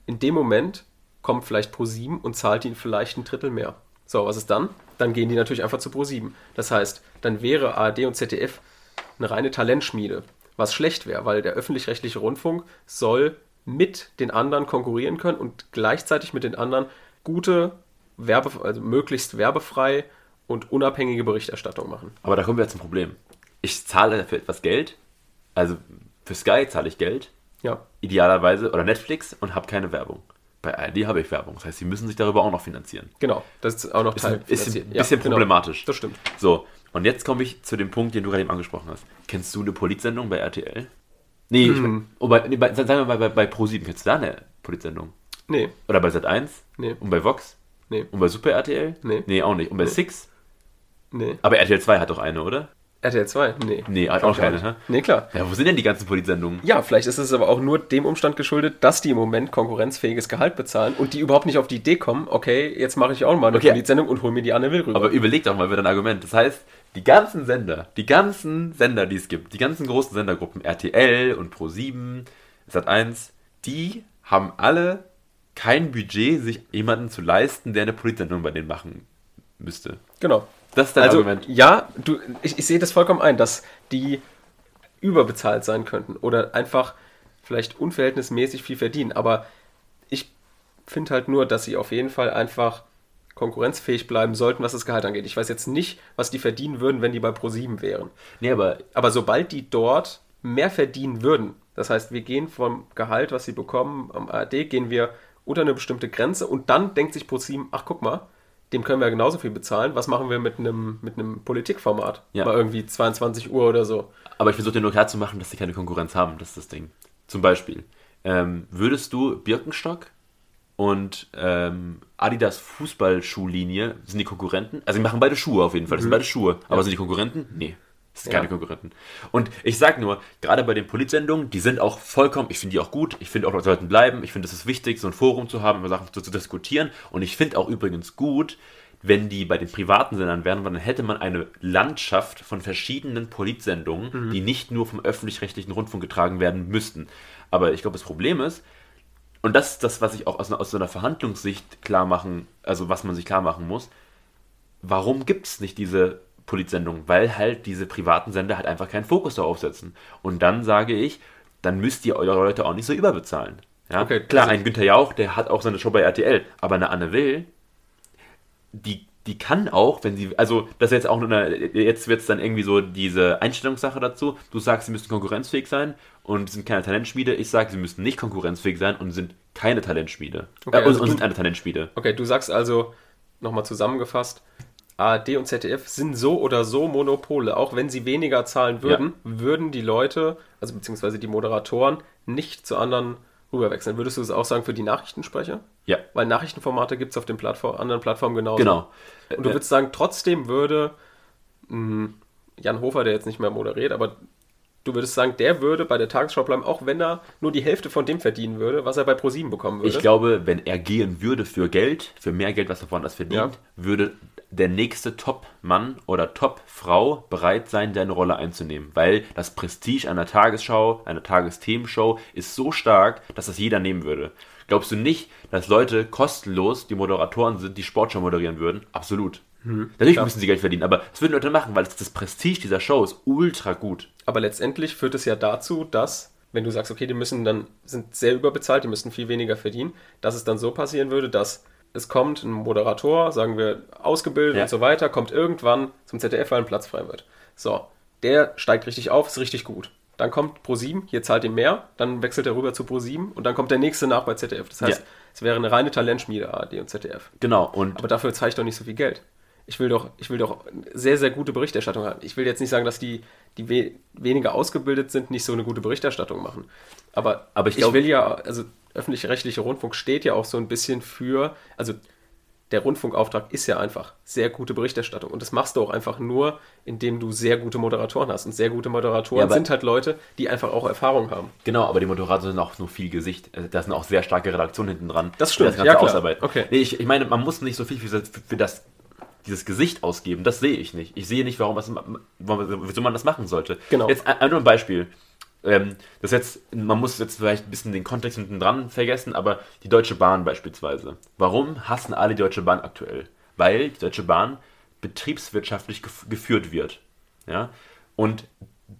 in dem Moment kommt vielleicht Pro7 und zahlt ihnen vielleicht ein Drittel mehr. So, was ist dann? Dann gehen die natürlich einfach zu Pro7. Das heißt, dann wäre ARD und ZDF eine reine Talentschmiede, was schlecht wäre, weil der öffentlich-rechtliche Rundfunk soll mit den anderen konkurrieren können und gleichzeitig mit den anderen gute, Werbe, also möglichst werbefrei und unabhängige Berichterstattung machen. Aber da kommen wir jetzt zum Problem. Ich zahle dafür etwas Geld, also für Sky zahle ich Geld, Ja, idealerweise, oder Netflix und habe keine Werbung. Bei ARD habe ich Werbung. Das heißt, sie müssen sich darüber auch noch finanzieren. genau. Das ist auch noch Ist Teil. ein bisschen, Ja, genau. problematisch. Das stimmt. So, und jetzt komme ich zu dem Punkt, den du gerade eben angesprochen hast. Kennst du eine Politsendung bei RTL? Nee, ich, Hm. oh, bei, nee bei, sagen wir mal bei, bei Pro7. Kennst du da eine Politsendung? Nee, Oder bei Sat1? Nee. Und bei Vox? nee, Und bei Super RTL? Nee. Nee, auch nicht. Und bei Six? nee. Aber RTL 2 hat doch eine, oder? RTL 2? Nee. Nee, hat auch keine, hä? Nee, klar. Ja, wo sind denn die ganzen Politsendungen? Ja, vielleicht ist es aber auch nur dem Umstand geschuldet, dass die im Moment konkurrenzfähiges Gehalt bezahlen und die überhaupt nicht auf die Idee kommen, okay, jetzt mache ich auch mal eine Okay. Politsendung und hol mir die Anne Will rüber. Aber überleg doch mal wieder ein Argument. Das heißt, die ganzen Sender, die ganzen Sender, die es gibt, die ganzen großen Sendergruppen, RTL und Pro7, Sat1, die haben alle kein Budget, sich jemanden zu leisten, der eine Politsendung bei denen machen müsste. genau. Das ist dein Also, Argument. ja, du, ich, ich sehe das vollkommen ein, dass die überbezahlt sein könnten oder einfach vielleicht unverhältnismäßig viel verdienen. Aber ich finde halt nur, dass sie auf jeden Fall einfach konkurrenzfähig bleiben sollten, was das Gehalt angeht. Ich weiß jetzt nicht, was die verdienen würden, wenn die bei Pro7 wären. Nee, aber Aber sobald die dort mehr verdienen würden, das heißt, wir gehen vom Gehalt, was sie bekommen am ARD, gehen wir unter eine bestimmte Grenze und dann denkt sich ProSieben, ach guck mal, dem können wir ja genauso viel bezahlen. Was machen wir mit einem, mit einem Politikformat? Ja. Bei irgendwie 22 Uhr oder so. Aber ich versuche dir nur klar zu machen, dass sie keine Konkurrenz haben. Das ist das Ding. Zum Beispiel, ähm, würdest du Birkenstock und ähm, Adidas Fußballschuhlinie, sind die Konkurrenten? Also, die machen beide Schuhe auf jeden Fall. Das sind beide Schuhe. Aber sind die Konkurrenten? Nee. Das sind Ja. keine Konkurrenten. Und ich sag nur, gerade bei den Politsendungen, die sind auch vollkommen, ich finde die auch gut, ich finde auch, Leute sollten bleiben, ich finde es ist wichtig, so ein Forum zu haben, über Sachen zu, zu diskutieren. Und ich finde auch übrigens gut, wenn die bei den privaten Sendern wären, weil dann hätte man eine Landschaft von verschiedenen Politsendungen, die nicht nur vom öffentlich-rechtlichen Rundfunk getragen werden müssten. Aber ich glaube, das Problem ist, und das ist das, was ich auch aus, einer- aus so einer Verhandlungssicht klar machen, also was man sich klar machen muss, warum gibt es nicht diese Politsendung? Weil halt diese privaten Sender halt einfach keinen Fokus darauf setzen. Und dann sage ich, dann müsst ihr eure Leute auch nicht so überbezahlen. Ja? Okay, Klar, also- ein Günther Jauch, der hat auch seine Show bei RTL, aber eine Anne Will, die, die kann auch, wenn sie, also das ist jetzt auch nur eine, jetzt wird es dann irgendwie so diese Einstellungssache dazu. Du sagst, sie müssen konkurrenzfähig sein und sind keine Talentschmiede. Ich sage, sie müssen nicht konkurrenzfähig sein und sind keine Talentschmiede. Okay, äh, und, also und du- sind eine Talentschmiede. Okay, du sagst also, nochmal zusammengefasst, ARD und ZDF sind so oder so Monopole. Auch wenn sie weniger zahlen würden, würden die Leute, also beziehungsweise die Moderatoren, nicht zu anderen rüberwechseln. Würdest du es auch sagen für die Nachrichtensprecher? Ja, Weil Nachrichtenformate gibt es auf den Plattform, anderen Plattformen genauso. genau. Und du würdest sagen, trotzdem würde mh, Jan Hofer, der jetzt nicht mehr moderiert, aber du würdest sagen, der würde bei der Tagesschau bleiben, auch wenn er nur die Hälfte von dem verdienen würde, was er bei ProSieben bekommen würde. Ich glaube, wenn er gehen würde für Geld, für mehr Geld, was er woanders verdient, Ja. würde der nächste Top-Mann oder Top-Frau bereit sein, seine Rolle einzunehmen. Weil das Prestige einer Tagesschau, einer Tagesthemenshow ist so stark, dass das jeder nehmen würde. Glaubst du nicht, dass Leute kostenlos die Moderatoren sind, die Sportschau moderieren würden? Absolut. Natürlich klar. müssen sie Geld verdienen, aber das würden Leute machen, weil das, das Prestige dieser Show ist ultra gut. Aber letztendlich führt es ja dazu, dass, wenn du sagst, okay, die müssen dann, sind sehr überbezahlt, die müssen viel weniger verdienen, dass es dann so passieren würde, dass es kommt ein Moderator, sagen wir, ausgebildet Ja. und so weiter, kommt irgendwann zum ZDF, weil ein Platz frei wird. So, der steigt richtig auf, ist richtig gut. Dann kommt Pro7, hier zahlt ihm mehr, dann wechselt er rüber zu Pro7 und dann kommt der nächste nach bei ZDF. Das heißt, Ja. es wäre eine reine Talentschmiede ARD und ZDF. Genau, und Aber dafür zahle ich doch nicht so viel Geld. Ich will doch, ich will doch sehr, sehr gute Berichterstattung haben. Ich will jetzt nicht sagen, dass die, die we weniger ausgebildet sind, nicht so eine gute Berichterstattung machen. Aber, Aber ich ich glaub- will ja, also öffentlich-rechtlicher Rundfunk steht ja auch so ein bisschen für, also der Rundfunkauftrag ist ja einfach sehr gute Berichterstattung. Und das machst du auch einfach nur, indem du sehr gute Moderatoren hast. Und sehr gute Moderatoren Ja, sind halt Leute, die einfach auch Erfahrung haben. Genau, aber die Moderatoren sind auch nur viel Gesicht. Also Da sind auch sehr starke Redaktionen hinten dran. Das stimmt, Das Ganze ja, klar. ausarbeiten. Okay. Nee, ich, ich meine, man muss nicht so viel für, für das, dieses Gesicht ausgeben. Das sehe ich nicht. Ich sehe nicht, warum das, wieso man das machen sollte. Genau. Jetzt ein, nur ein Beispiel. Ähm, das jetzt, man muss jetzt vielleicht ein bisschen den Kontext hinten dran vergessen, aber die Deutsche Bahn beispielsweise. Warum hassen alle die Deutsche Bahn aktuell? Weil die Deutsche Bahn betriebswirtschaftlich gef geführt wird. Ja? Und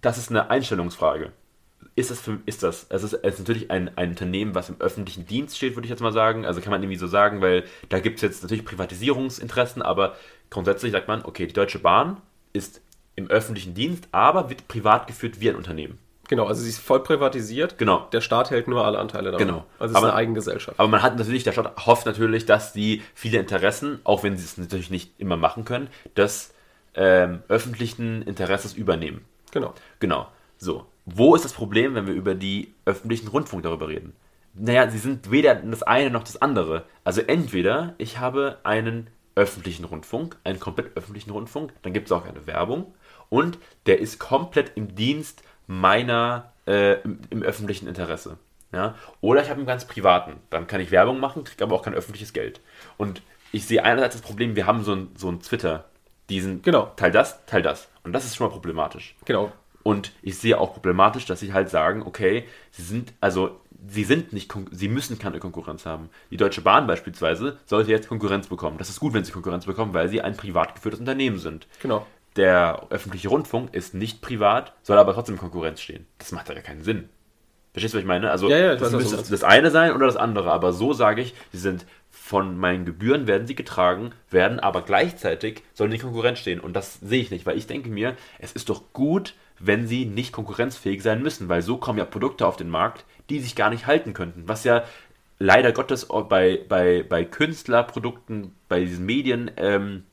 das ist eine Einstellungsfrage. Ist das, für, ist das, es ist, es ist natürlich ein, ein Unternehmen, was im öffentlichen Dienst steht, würde ich jetzt mal sagen. Also kann man irgendwie so sagen, weil da gibt es jetzt natürlich Privatisierungsinteressen, aber grundsätzlich sagt man, okay, die Deutsche Bahn ist im öffentlichen Dienst, aber wird privat geführt wie ein Unternehmen. Genau, also sie ist voll privatisiert. Genau. Der Staat hält nur alle Anteile daran. Genau. Also es ist Aber- eine Eigengesellschaft. Aber man hat natürlich, der Staat hofft natürlich, dass die viele Interessen, auch wenn sie es natürlich nicht immer machen können, des ähm, öffentlichen Interesses übernehmen. Genau. Genau. So. Wo ist das Problem, wenn wir über die öffentlichen Rundfunk darüber reden? Naja, sie sind weder das eine noch das andere. Also entweder ich habe einen öffentlichen Rundfunk, einen komplett öffentlichen Rundfunk, dann gibt es auch keine Werbung und der ist komplett im Dienst meiner, äh, im, im öffentlichen Interesse. Ja? Oder ich habe einen ganz privaten, dann kann ich Werbung machen, kriege aber auch kein öffentliches Geld. Und ich sehe einerseits das Problem, wir haben so ein, so ein Twitter, diesen Genau. Teil das, Teil das. Und das ist schon mal problematisch. Genau. Und ich sehe auch problematisch, dass sie halt sagen, okay, sie sind, also, sie sind nicht, sie müssen keine Konkurrenz haben. Die Deutsche Bahn beispielsweise sollte jetzt Konkurrenz bekommen. Das ist gut, wenn sie Konkurrenz bekommen, weil sie ein privat geführtes Unternehmen sind. Genau. Der öffentliche Rundfunk ist nicht privat, soll aber trotzdem in Konkurrenz stehen. Das macht ja gar keinen Sinn. Verstehst du, was ich meine? Also, Ja, ja, das müsste meinst. das eine sein oder das andere. Aber so sage ich, sie sind von meinen Gebühren werden sie getragen, werden aber gleichzeitig sollen die Konkurrenz stehen. Und das sehe ich nicht, weil ich denke mir, es ist doch gut, wenn sie nicht konkurrenzfähig sein müssen, weil so kommen ja Produkte auf den Markt, die sich gar nicht halten könnten. Was ja leider Gottes bei, bei, bei Künstlerprodukten, bei diesen Medien, ähm,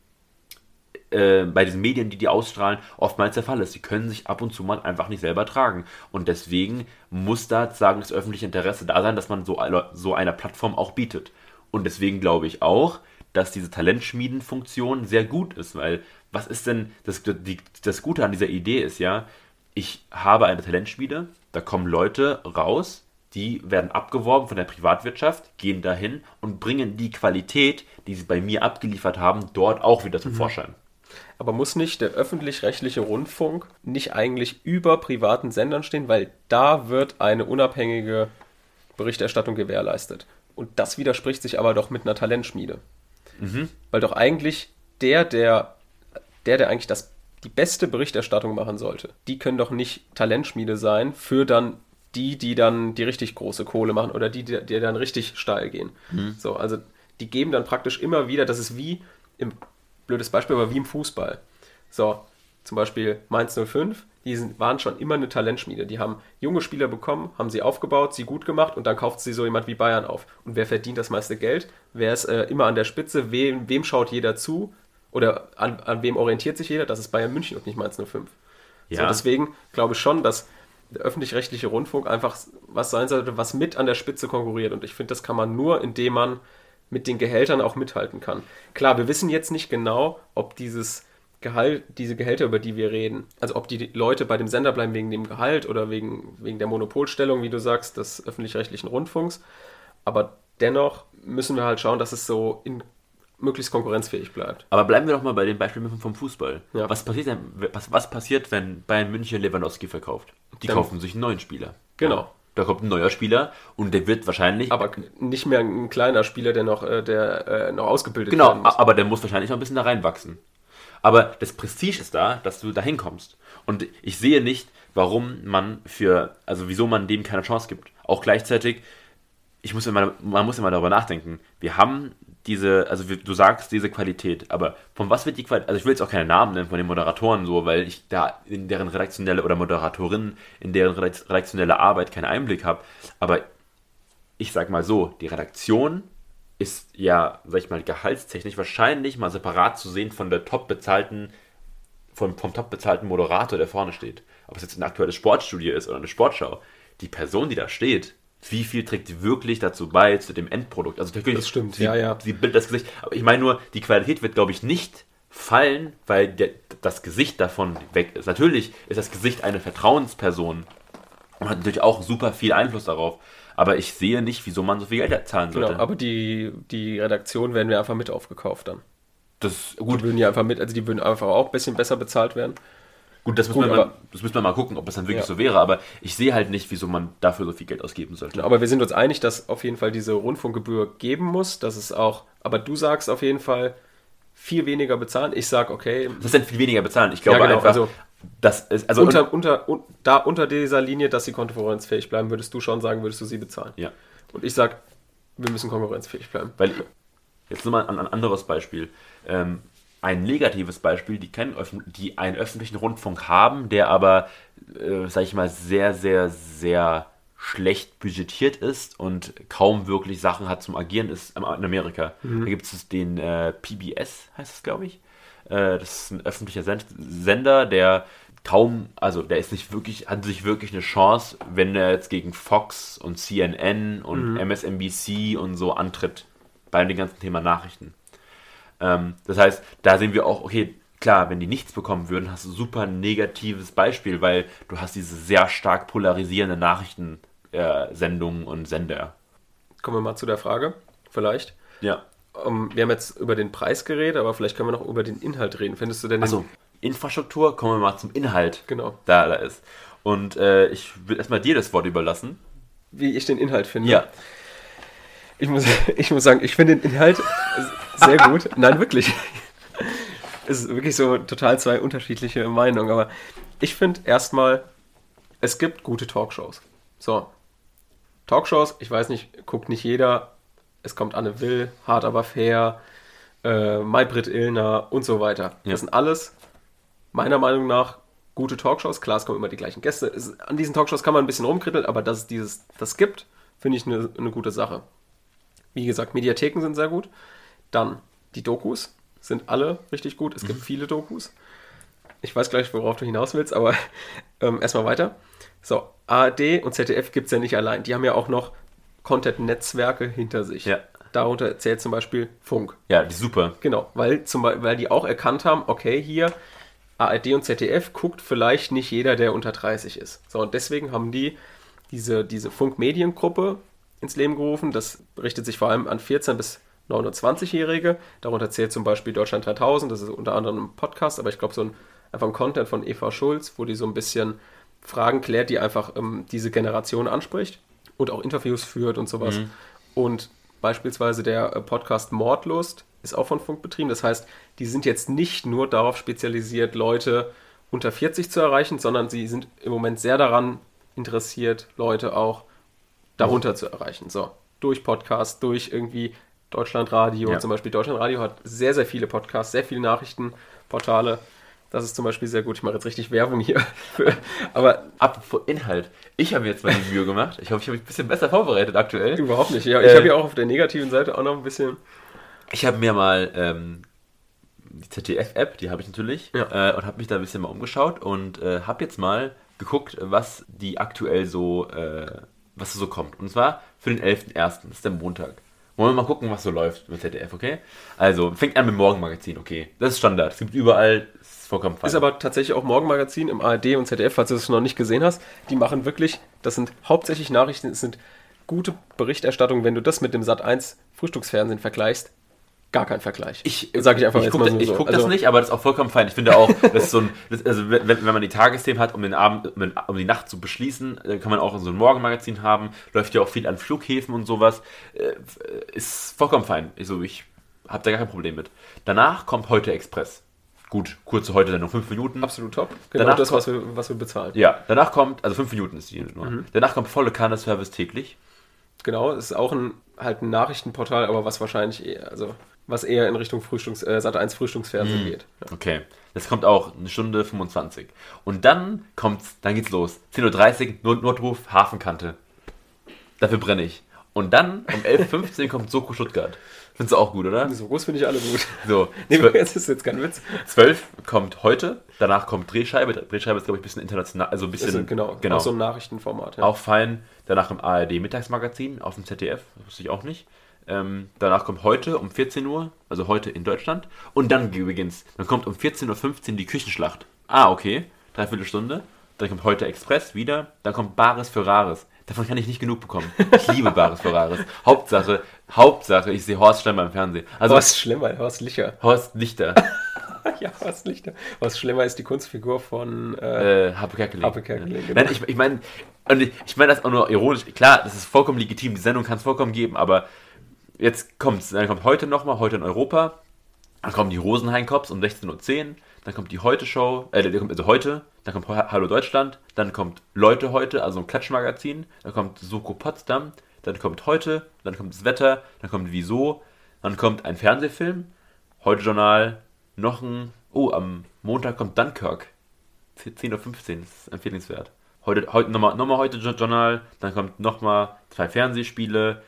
äh, bei diesen Medien, die die ausstrahlen, oftmals der Fall ist. Sie können sich ab und zu mal einfach nicht selber tragen. Und deswegen muss da sagen das öffentliche Interesse da sein, dass man so, so einer Plattform auch bietet. Und deswegen glaube ich auch, dass diese Talentschmieden-Funktion sehr gut ist, weil was ist denn das, die, das Gute an dieser Idee ist ja, ich habe eine Talentschmiede, da kommen Leute raus, die werden abgeworben von der Privatwirtschaft, gehen dahin und bringen die Qualität, die sie bei mir abgeliefert haben, dort auch wieder zum Vorschein. Aber muss nicht der öffentlich-rechtliche Rundfunk nicht eigentlich über privaten Sendern stehen, weil da wird eine unabhängige Berichterstattung gewährleistet. Und das widerspricht sich aber doch mit einer Talentschmiede. Weil doch eigentlich der, der, der, der eigentlich das, die beste Berichterstattung machen sollte, die können doch nicht Talentschmiede sein für dann die, die dann die richtig große Kohle machen oder die, die, die dann richtig steil gehen. Mhm. So, also die geben dann praktisch immer wieder, das ist wie, im blödes Beispiel, aber wie im Fußball. So, zum Beispiel Mainz 05, die sind, waren schon immer eine Talentschmiede. Die haben junge Spieler bekommen, haben sie aufgebaut, sie gut gemacht und dann kauft sie so jemand wie Bayern auf. Und wer verdient das meiste Geld? Wer ist äh, immer an der Spitze? Wem, wem schaut jeder zu? Oder an, an wem orientiert sich jeder? Das ist Bayern München und nicht Mainz 05. Ja. So, deswegen glaube ich schon, dass der öffentlich-rechtliche Rundfunk einfach was sein sollte, was mit an der Spitze konkurriert. Und ich finde, das kann man nur, indem man mit den Gehältern auch mithalten kann. Klar, wir wissen jetzt nicht genau, ob dieses Gehalt, diese Gehälter, über die wir reden, also ob die Leute bei dem Sender bleiben wegen dem Gehalt oder wegen, wegen der Monopolstellung, wie du sagst, des öffentlich-rechtlichen Rundfunks. Aber dennoch müssen wir halt schauen, dass es so in möglichst konkurrenzfähig bleibt. Aber bleiben wir doch mal bei dem Beispiel vom Fußball. Ja. Was, passiert denn, was, was passiert, wenn Bayern München Lewandowski verkauft? Die Dann, kaufen sich einen neuen Spieler. Genau. Da kommt ein neuer Spieler und der wird wahrscheinlich. Aber nicht mehr ein kleiner Spieler, der noch, äh, der, äh, noch ausgebildet genau, werden muss. Genau, aber der muss wahrscheinlich noch ein bisschen da reinwachsen. Aber das Prestige ist da, dass du da hinkommst. Und ich sehe nicht, warum man für, also wieso man dem keine Chance gibt. Auch gleichzeitig, ich muss immer, man muss immer darüber nachdenken. Wir haben diese, also du sagst diese Qualität, aber von was wird die Qualität, also ich will jetzt auch keine Namen nennen von den Moderatoren so, weil ich da in deren redaktionelle oder Moderatorinnen, in deren redaktionelle Arbeit keinen Einblick habe, aber ich sag mal so, die Redaktion ist ja, sag ich mal, gehaltstechnisch wahrscheinlich mal separat zu sehen von der top bezahlten, vom, vom top bezahlten Moderator, der vorne steht. Ob es jetzt ein aktuelles Sportstudio ist oder eine Sportschau, die Person, die da steht, wie viel trägt sie wirklich dazu bei, zu dem Endprodukt. Also natürlich, das stimmt, sie, ja, ja. Sie bildet das Gesicht. Aber ich meine nur, die Qualität wird, glaube ich, nicht fallen, weil der, das Gesicht davon weg ist. Natürlich ist das Gesicht eine Vertrauensperson und hat natürlich auch super viel Einfluss darauf. Aber ich sehe nicht, wieso man so viel Geld zahlen sollte. Genau, aber die, die Redaktion werden wir einfach mit aufgekauft dann. Das, gut. Die würden ja einfach mit, also die würden einfach auch ein bisschen besser bezahlt werden. Gut, das, Gut, müssen wir mal, das müssen wir mal gucken, ob das dann wirklich ja. so wäre, aber ich sehe halt nicht, wieso man dafür so viel Geld ausgeben sollte. Aber wir sind uns einig, dass auf jeden Fall diese Rundfunkgebühr geben muss, dass es auch, aber du sagst auf jeden Fall viel weniger bezahlen. Ich sage, okay. Was ist denn viel weniger bezahlen? Ich glaube ja, genau, einfach, also, das ist, also unter, unter, un, da unter dieser Linie, dass sie konkurrenzfähig bleiben, würdest du schon sagen, würdest du sie bezahlen. Ja. Und ich sage, wir müssen konkurrenzfähig bleiben. Weil, jetzt nur mal ein, ein anderes Beispiel. Ähm, ein negatives Beispiel, die, kennen, die einen öffentlichen Rundfunk haben, der aber, äh, sag ich mal, sehr, sehr, sehr schlecht budgetiert ist und kaum wirklich Sachen hat zum Agieren, ist in Amerika. Mhm. Da gibt es den äh, PBS, heißt es, glaube ich. Äh, das ist ein öffentlicher Sender, der kaum, also der ist nicht wirklich, hat sich wirklich eine Chance, wenn er jetzt gegen Fox und CNN und mhm. MSNBC und so antritt bei dem ganzen Thema Nachrichten. Ähm, das heißt, da sehen wir auch, okay, klar, wenn die nichts bekommen würden, hast du super negatives Beispiel, weil du hast diese sehr stark polarisierende Nachrichtensendungen äh, und Sender. Kommen wir mal zu der Frage, vielleicht. Ja. Um, ähm, wir haben jetzt über den Preis geredet, aber vielleicht können wir noch über den Inhalt reden. Findest du denn Also, Infrastruktur, kommen wir mal zum Inhalt. Genau. Da, da ist. Und äh, ich will erstmal dir das Wort überlassen. Wie ich den Inhalt finde. Ja. Ich muss, ich muss sagen, ich finde den Inhalt sehr gut. Nein, wirklich. Es ist wirklich so total zwei unterschiedliche Meinungen. Aber ich finde erstmal, es gibt gute Talkshows. So. Talkshows, ich weiß nicht, guckt nicht jeder. Es kommt Anne Will, Hart aber fair, äh, Maybrit Illner und so weiter. Ja. Das sind alles, meiner Meinung nach, gute Talkshows. Klar, es kommen immer die gleichen Gäste. Es, an diesen Talkshows kann man ein bisschen rumkritteln, aber dass es dieses, das gibt, finde ich eine, eine gute Sache. Wie gesagt, Mediatheken sind sehr gut. Dann die Dokus sind alle richtig gut. Es mhm. gibt viele Dokus. Ich weiß gleich, worauf du hinaus willst, aber ähm, erstmal weiter. So, ARD und ZDF gibt es ja nicht allein. Die haben ja auch noch Content-Netzwerke hinter sich. Ja. Darunter zählt zum Beispiel Funk. Ja, die super. Genau, weil, zum weil die auch erkannt haben, okay, hier ARD und ZDF guckt vielleicht nicht jeder, der unter 30 ist. So, und deswegen haben die diese, diese Funk-Mediengruppe ins Leben gerufen. Das richtet sich vor allem an 14 bis 29-Jährige. Darunter zählt zum Beispiel Deutschland 3000, das ist unter anderem ein Podcast, aber ich glaube so ein, einfach ein Content von Eva Schulz, wo die so ein bisschen Fragen klärt, die einfach ähm, diese Generation anspricht und auch Interviews führt und sowas. Mhm. Und beispielsweise der äh, Podcast Mordlust ist auch von Funk betrieben. Das heißt, die sind jetzt nicht nur darauf spezialisiert, Leute unter 40 zu erreichen, sondern sie sind im Moment sehr daran interessiert, Leute auch darunter zu erreichen. So, durch Podcast, durch irgendwie Deutschlandradio. Ja. Zum Beispiel Deutschlandradio hat sehr, sehr viele Podcasts, sehr viele Nachrichtenportale. Das ist zum Beispiel sehr gut. Ich mache jetzt richtig Werbung hier. Für, aber Apropos Inhalt. Ich habe mir jetzt mal die Mühe gemacht. Ich hoffe, ich habe mich ein bisschen besser vorbereitet aktuell. überhaupt nicht. Ja, ich Äh, habe ja auch auf der negativen Seite auch noch ein bisschen. Ich habe mir mal ähm, die ZDF-App, die habe ich natürlich, Ja. äh, und habe mich da ein bisschen mal umgeschaut und äh, habe jetzt mal geguckt, was die aktuell so, äh, was so kommt. Und zwar für den 11.01., das ist der Montag. Wollen wir mal gucken, was so läuft mit ZDF, okay? Also, fängt an mit Morgenmagazin, okay. Das ist Standard. Es gibt überall, ist vollkommen fein. Ist aber tatsächlich auch Morgenmagazin im ARD und ZDF, falls du das noch nicht gesehen hast. Die machen wirklich, das sind hauptsächlich Nachrichten, es sind gute Berichterstattungen. Wenn du das mit dem Sat 1 Frühstücksfernsehen vergleichst, gar kein Vergleich. Ich sage ich einfach ich guck, mal so. Ich gucke Also- das nicht, aber das ist auch vollkommen fein. Ich finde auch, das ist so ein, das, also wenn, wenn man die Tagesthemen hat, um den Abend, um, den, um die Nacht zu beschließen, äh, kann man auch so ein Morgenmagazin haben. Läuft ja auch viel an Flughäfen und sowas. Äh, ist vollkommen fein. Also ich habe da gar kein Problem mit. Danach kommt heute Express. Gut, kurze heute Sendung, fünf Minuten. Absolut top. Genau Danach das, was wir, was wir bezahlen. Ja, danach kommt, also fünf Minuten ist die nur. Mhm. Danach kommt volle Kanne-Service täglich. Genau, es ist auch ein, halt ein Nachrichtenportal, aber was wahrscheinlich eher, also was eher in Richtung Frühstücks, äh, Sat 1 Frühstücksfernsehen geht. Ja. Okay. Das kommt auch eine Stunde 25. Und dann kommt's, dann geht's los. 10.30 Uhr, Not Notruf, Hafenkante. Dafür brenne ich. Und dann um 11.15 Uhr kommt Soko Stuttgart. Findest du auch gut, oder? So groß finde ich alle gut. So, Nee, das ist jetzt kein Witz. 12 kommt heute, danach kommt Drehscheibe. Drehscheibe ist, glaube ich, ein bisschen international, also ein bisschen, ist, genau, genau. auch so ein Nachrichtenformat. Ja. auch fein. Danach im ARD Mittagsmagazin auf dem ZDF, das wusste ich auch nicht. Ähm, danach kommt heute um 14 Uhr, also heute in Deutschland. Und dann beginnt's. Dann kommt um 14.15 Uhr die Küchenschlacht. Ah, okay. Dreiviertel Stunde. Dann kommt heute Express wieder. Dann kommt Bares für Rares. Davon kann ich nicht genug bekommen. Ich liebe Bares für Rares. Hauptsache, Hauptsache, ich sehe Horst Schlemmer im Fernsehen. Also Horst Schlemmer, Horst Licher. Horst Lichter, ja, Horst Lichter. Horst Schlemmer ist die Kunstfigur von äh, äh, Happe Kerkeling. Happe Kerkeling, genau. Nein, ich, ich meine, ich, ich meine das auch nur ironisch. Klar, das ist vollkommen legitim. Die Sendung kann es vollkommen geben, aber jetzt kommt's. Dann kommt heute nochmal, heute in Europa. Dann kommen die Rosenheim-Cops um 16.10 Uhr. Dann kommt die Heute-Show, äh, also heute. Dann kommt Ha- Hallo Deutschland. Dann kommt Leute heute, also ein Klatschmagazin. Dann kommt Soko Potsdam. Dann kommt heute. Dann kommt das Wetter. Dann kommt Wieso. Dann kommt ein Fernsehfilm. Heute Journal. Noch ein. Oh, am Montag kommt Dunkirk. 10.15 Uhr, das ist empfehlenswert. Heute, heute nochmal noch mal heute Jo- Journal, dann kommt nochmal zwei Fernsehspiele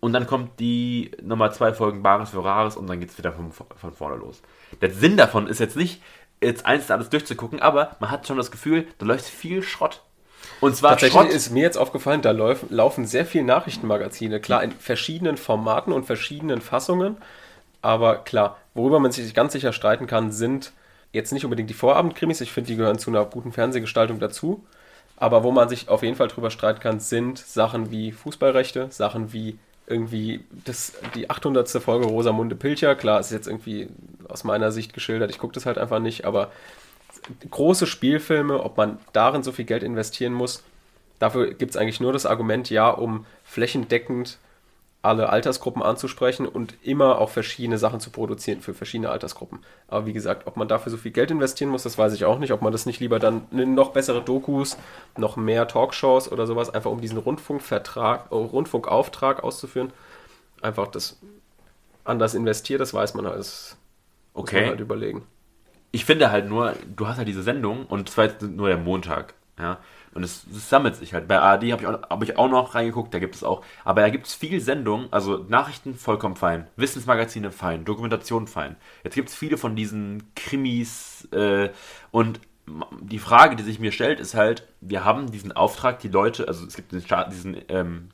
und dann kommt die nochmal zwei Folgen Bares für Rares und dann geht es wieder von, von vorne los. Der Sinn davon ist jetzt nicht, jetzt eins alles durchzugucken, aber man hat schon das Gefühl, da läuft viel Schrott. Und zwar Tatsächlich Schrott. ist mir jetzt aufgefallen, da laufen, laufen sehr viele Nachrichtenmagazine, klar, in verschiedenen Formaten und verschiedenen Fassungen. Aber klar, worüber man sich ganz sicher streiten kann, sind jetzt nicht unbedingt die Vorabendkrimis. Ich finde, die gehören zu einer guten Fernsehgestaltung dazu. Aber wo man sich auf jeden Fall drüber streiten kann, sind Sachen wie Fußballrechte, Sachen wie irgendwie das, die 800. Folge Rosamunde Pilcher. Klar, ist jetzt irgendwie aus meiner Sicht geschildert. Ich gucke das halt einfach nicht, aber große Spielfilme, ob man darin so viel Geld investieren muss, dafür gibt es eigentlich nur das Argument, ja, um flächendeckend alle Altersgruppen anzusprechen und immer auch verschiedene Sachen zu produzieren für verschiedene Altersgruppen. Aber wie gesagt, ob man dafür so viel Geld investieren muss, das weiß ich auch nicht. Ob man das nicht lieber dann noch bessere Dokus, noch mehr Talkshows oder sowas, einfach um diesen Rundfunkvertrag, äh, Rundfunkauftrag auszuführen, einfach das anders investiert, das weiß man halt. Das muss man Okay. halt überlegen. ich finde halt nur, du hast halt diese Sendung und zwar nur der Montag, ja. Und es, es sammelt sich halt. Bei ARD habe ich, auch- hab ich auch noch reingeguckt, da gibt es auch. Aber da gibt es viel Sendungen, also Nachrichten vollkommen fein, Wissensmagazine fein, Dokumentation fein. Jetzt gibt es viele von diesen Krimis äh, und die Frage, die sich mir stellt, ist halt, wir haben diesen Auftrag, die Leute, also es gibt den Staat, diesen ähm,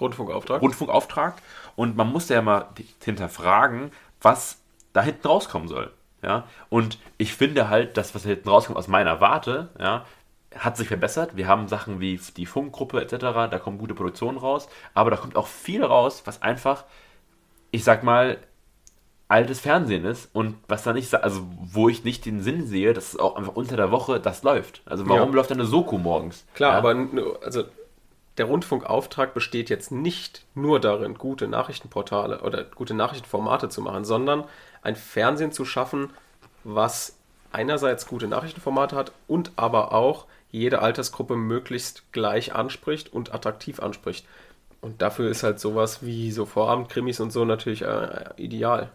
Rundfunkauftrag. Rundfunkauftrag und man muss ja mal hinterfragen, was da hinten rauskommen soll. Ja? Und ich finde halt, das, was da hinten rauskommt aus meiner Warte, ja, hat sich verbessert. Wir haben Sachen wie die Funkgruppe etc., da kommen gute Produktionen raus, aber da kommt auch viel raus, was einfach, ich sag mal, altes Fernsehen ist und was da nicht, also wo ich nicht den Sinn sehe, dass es auch einfach unter der Woche das läuft. Also warum Ja. läuft eine Soko morgens? Klar, ja? aber also der Rundfunkauftrag besteht jetzt nicht nur darin, gute Nachrichtenportale oder gute Nachrichtenformate zu machen, sondern ein Fernsehen zu schaffen, was einerseits gute Nachrichtenformate hat und aber auch jede Altersgruppe möglichst gleich anspricht und attraktiv anspricht. Und dafür ist halt sowas wie so Vorabendkrimis und so natürlich äh, ideal.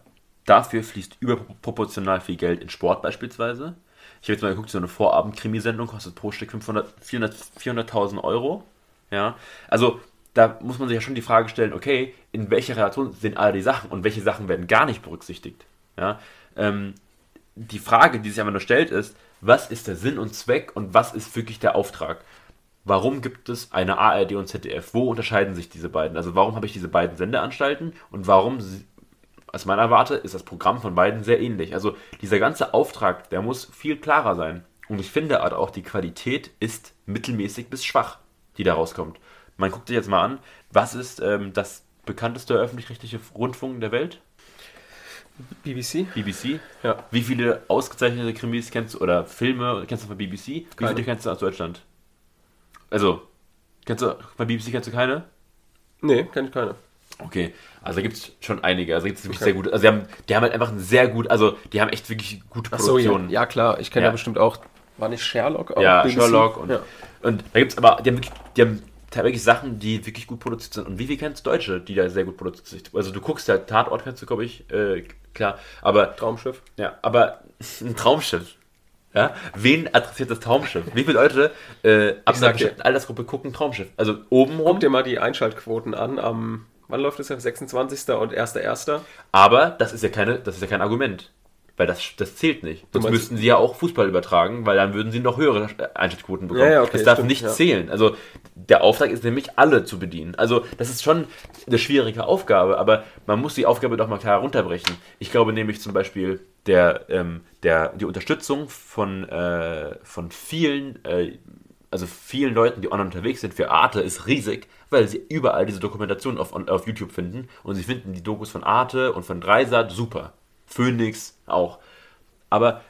Dafür fließt überproportional viel Geld in Sport beispielsweise. Ich habe jetzt mal geguckt, so eine Vorabend-Krimisendung kostet pro Stück 500, 400, 400.000 Euro. Ja, also da muss man sich ja schon die Frage stellen, okay, in welcher Relation sind all die Sachen und welche Sachen werden gar nicht berücksichtigt? Ja, ähm, die Frage, die sich einfach nur stellt, ist, was ist der Sinn und Zweck und was ist wirklich der Auftrag? Warum gibt es eine ARD und ZDF? Wo unterscheiden sich diese beiden? Also warum habe ich diese beiden Sendeanstalten und warum, aus meiner Warte, ist das Programm von beiden sehr ähnlich? Also dieser ganze Auftrag, der muss viel klarer sein. Und ich finde halt auch, die Qualität ist mittelmäßig bis schwach, die da rauskommt. Man guckt sich jetzt mal an, was ist ähm, das bekannteste öffentlich-rechtliche Rundfunk der Welt? BBC? BBC? Ja. Wie viele ausgezeichnete Krimis kennst du oder Filme kennst du von BBC? Wie Keine. viele kennst du aus Deutschland? Also, kennst du bei BBC kennst du keine? Nee, kenne ich keine. Okay, also da gibt es schon einige. Also gibt es wirklich Okay. sehr gute. Also die haben, die haben halt einfach ein sehr gut, also die haben echt wirklich gute Ach so, ja, Produktionen. ja klar, ich kenne ja. Ja. bestimmt auch, war nicht Sherlock? auch Ja, BBC? Sherlock und, Ja. und da gibt es aber, die haben, wirklich, die haben teilweise Sachen, die wirklich gut produziert sind. Und wie viel kennst du Deutsche, die da sehr gut produziert sind? Also du guckst ja, Tatort kennst du, glaube ich, äh, klar. Aber Traumschiff. Ja, aber ein Traumschiff. Ja? Wen adressiert das Traumschiff? Wie viele Leute äh, ab einer bestimmten Altersgruppe gucken Traumschiff? Also oben rum, Guck dir mal die Einschaltquoten an am, wann läuft es ja? 26. und 1.1. aber das ist ja keine, das ist ja kein Argument. Weil das, das zählt nicht. Sonst müssten sie ja auch Fußball übertragen, weil dann würden sie noch höhere Einschaltquoten bekommen. Ja, ja, okay, das darf stimmt, nicht ja. zählen. Also der Auftrag ist nämlich, alle zu bedienen. Also das ist schon eine schwierige Aufgabe, aber man muss die Aufgabe doch mal klar runterbrechen. Ich glaube nämlich zum Beispiel, der, ähm, der, die Unterstützung von, äh, von vielen, äh, also vielen Leuten, die online unterwegs sind für Arte, ist riesig, weil sie überall diese Dokumentationen auf, auf YouTube finden und sie finden die Dokus von Arte und von Dreisat super. Phoenix auch. Aber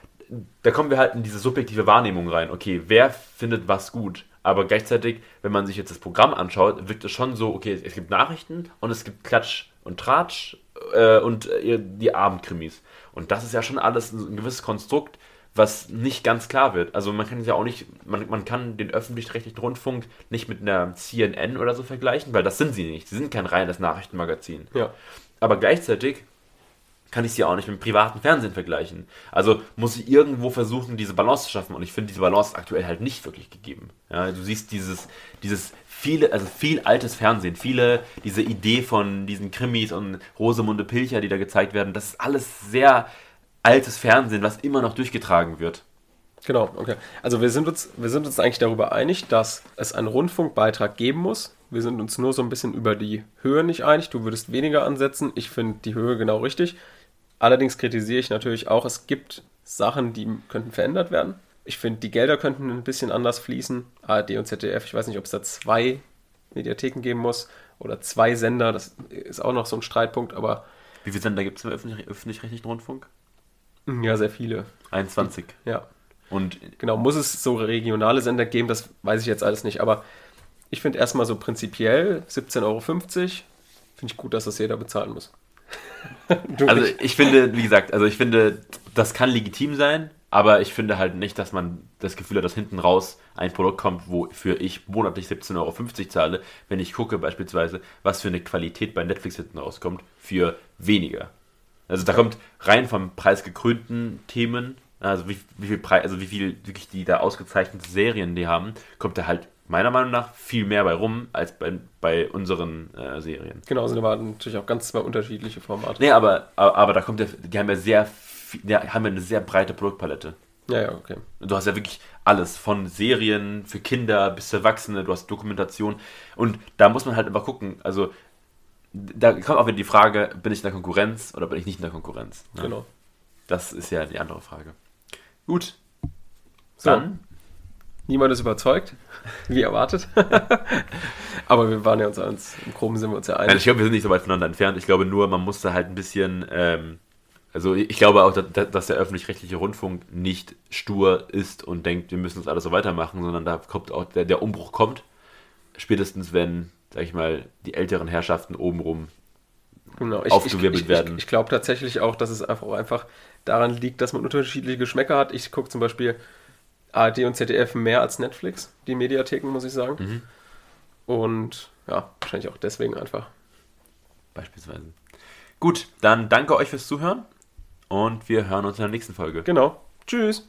da kommen wir halt in diese subjektive Wahrnehmung rein. Okay, wer findet was gut? Aber gleichzeitig, wenn man sich jetzt das Programm anschaut, wirkt es schon so, okay, es gibt Nachrichten und es gibt Klatsch und Tratsch äh, und äh, die Abendkrimis. Und das ist ja schon alles ein gewisses Konstrukt, was nicht ganz klar wird. Also man kann es ja auch nicht, man, man kann den öffentlich-rechtlichen Rundfunk nicht mit einer CNN oder so vergleichen, weil das sind sie nicht. Sie sind kein reines Nachrichtenmagazin. Ja. Aber gleichzeitig kann ich sie auch nicht mit dem privaten Fernsehen vergleichen. Also muss ich irgendwo versuchen, diese Balance zu schaffen. Und ich finde diese Balance aktuell halt nicht wirklich gegeben. Ja, du siehst dieses, dieses viele, also viel altes Fernsehen, viele, diese Idee von diesen Krimis und Rosemunde Pilcher, die da gezeigt werden, das ist alles sehr altes Fernsehen, was immer noch durchgetragen wird. Genau, okay. Also wir sind uns, wir sind uns eigentlich darüber einig, dass es einen Rundfunkbeitrag geben muss. Wir sind uns nur so ein bisschen über die Höhe nicht einig. Du würdest weniger ansetzen. Ich finde die Höhe genau richtig. Allerdings kritisiere ich natürlich auch, es gibt Sachen, die könnten verändert werden. Ich finde, die Gelder könnten ein bisschen anders fließen. ARD und ZDF, ich weiß nicht, ob es da zwei Mediatheken geben muss oder zwei Sender. Das ist auch noch so ein Streitpunkt, aber Wie viele Sender gibt es im öffentlich- öffentlich-rechtlichen Rundfunk? ja, sehr viele. 21. Ja. Und Genau, muss es so regionale Sender geben, das weiß ich jetzt alles nicht. Aber ich finde erstmal so prinzipiell 17,50 Euro finde ich gut, dass das jeder bezahlen muss. Also ich finde, wie gesagt, also ich finde, das kann legitim sein, aber ich finde halt nicht, dass man das Gefühl hat, dass hinten raus ein Produkt kommt, wofür ich monatlich 17,50 Euro zahle, wenn ich gucke beispielsweise, was für eine Qualität bei Netflix hinten rauskommt, für weniger. Also da kommt rein vom preisgekrönten Themen, also wie, wie viel Preis, also wie viel wirklich die da ausgezeichnete Serien die haben, kommt da halt meiner Meinung nach viel mehr bei rum als bei, bei unseren äh, Serien. Genau, sind aber natürlich auch ganz zwei unterschiedliche Formate. Nee, aber, aber, aber da kommt ja, die haben ja sehr viel, ja, haben ja eine sehr breite Produktpalette. Ja, ja, okay. Du hast ja wirklich alles, von Serien für Kinder bis Erwachsene, du hast Dokumentation und da muss man halt immer gucken, also da kommt auch wieder die Frage, bin ich in der Konkurrenz oder bin ich nicht in der Konkurrenz? ne? Genau. Das ist ja die andere Frage. Gut, So, dann, niemand ist überzeugt, wie erwartet. aber wir waren ja uns, uns im Groben sind wir uns ja Nein, einig. ich glaube, wir sind nicht so weit voneinander entfernt. Ich glaube nur, man muss da halt ein bisschen, ähm, also ich glaube auch, dass, der öffentlich-rechtliche Rundfunk nicht stur ist und denkt, wir müssen das alles so weitermachen, sondern da kommt auch, der, der Umbruch kommt, spätestens wenn, sag ich mal, die älteren Herrschaften obenrum Genau. Ich, aufgewirbelt ich, ich, werden. Ich, ich glaube tatsächlich auch, dass es einfach auch einfach daran liegt, dass man unterschiedliche Geschmäcker hat. Ich gucke zum Beispiel ARD und ZDF mehr als Netflix, die Mediatheken, muss ich sagen. Und ja, wahrscheinlich auch deswegen einfach. Beispielsweise. Gut, dann danke euch fürs Zuhören und wir hören uns in der nächsten Folge. Genau. Tschüss.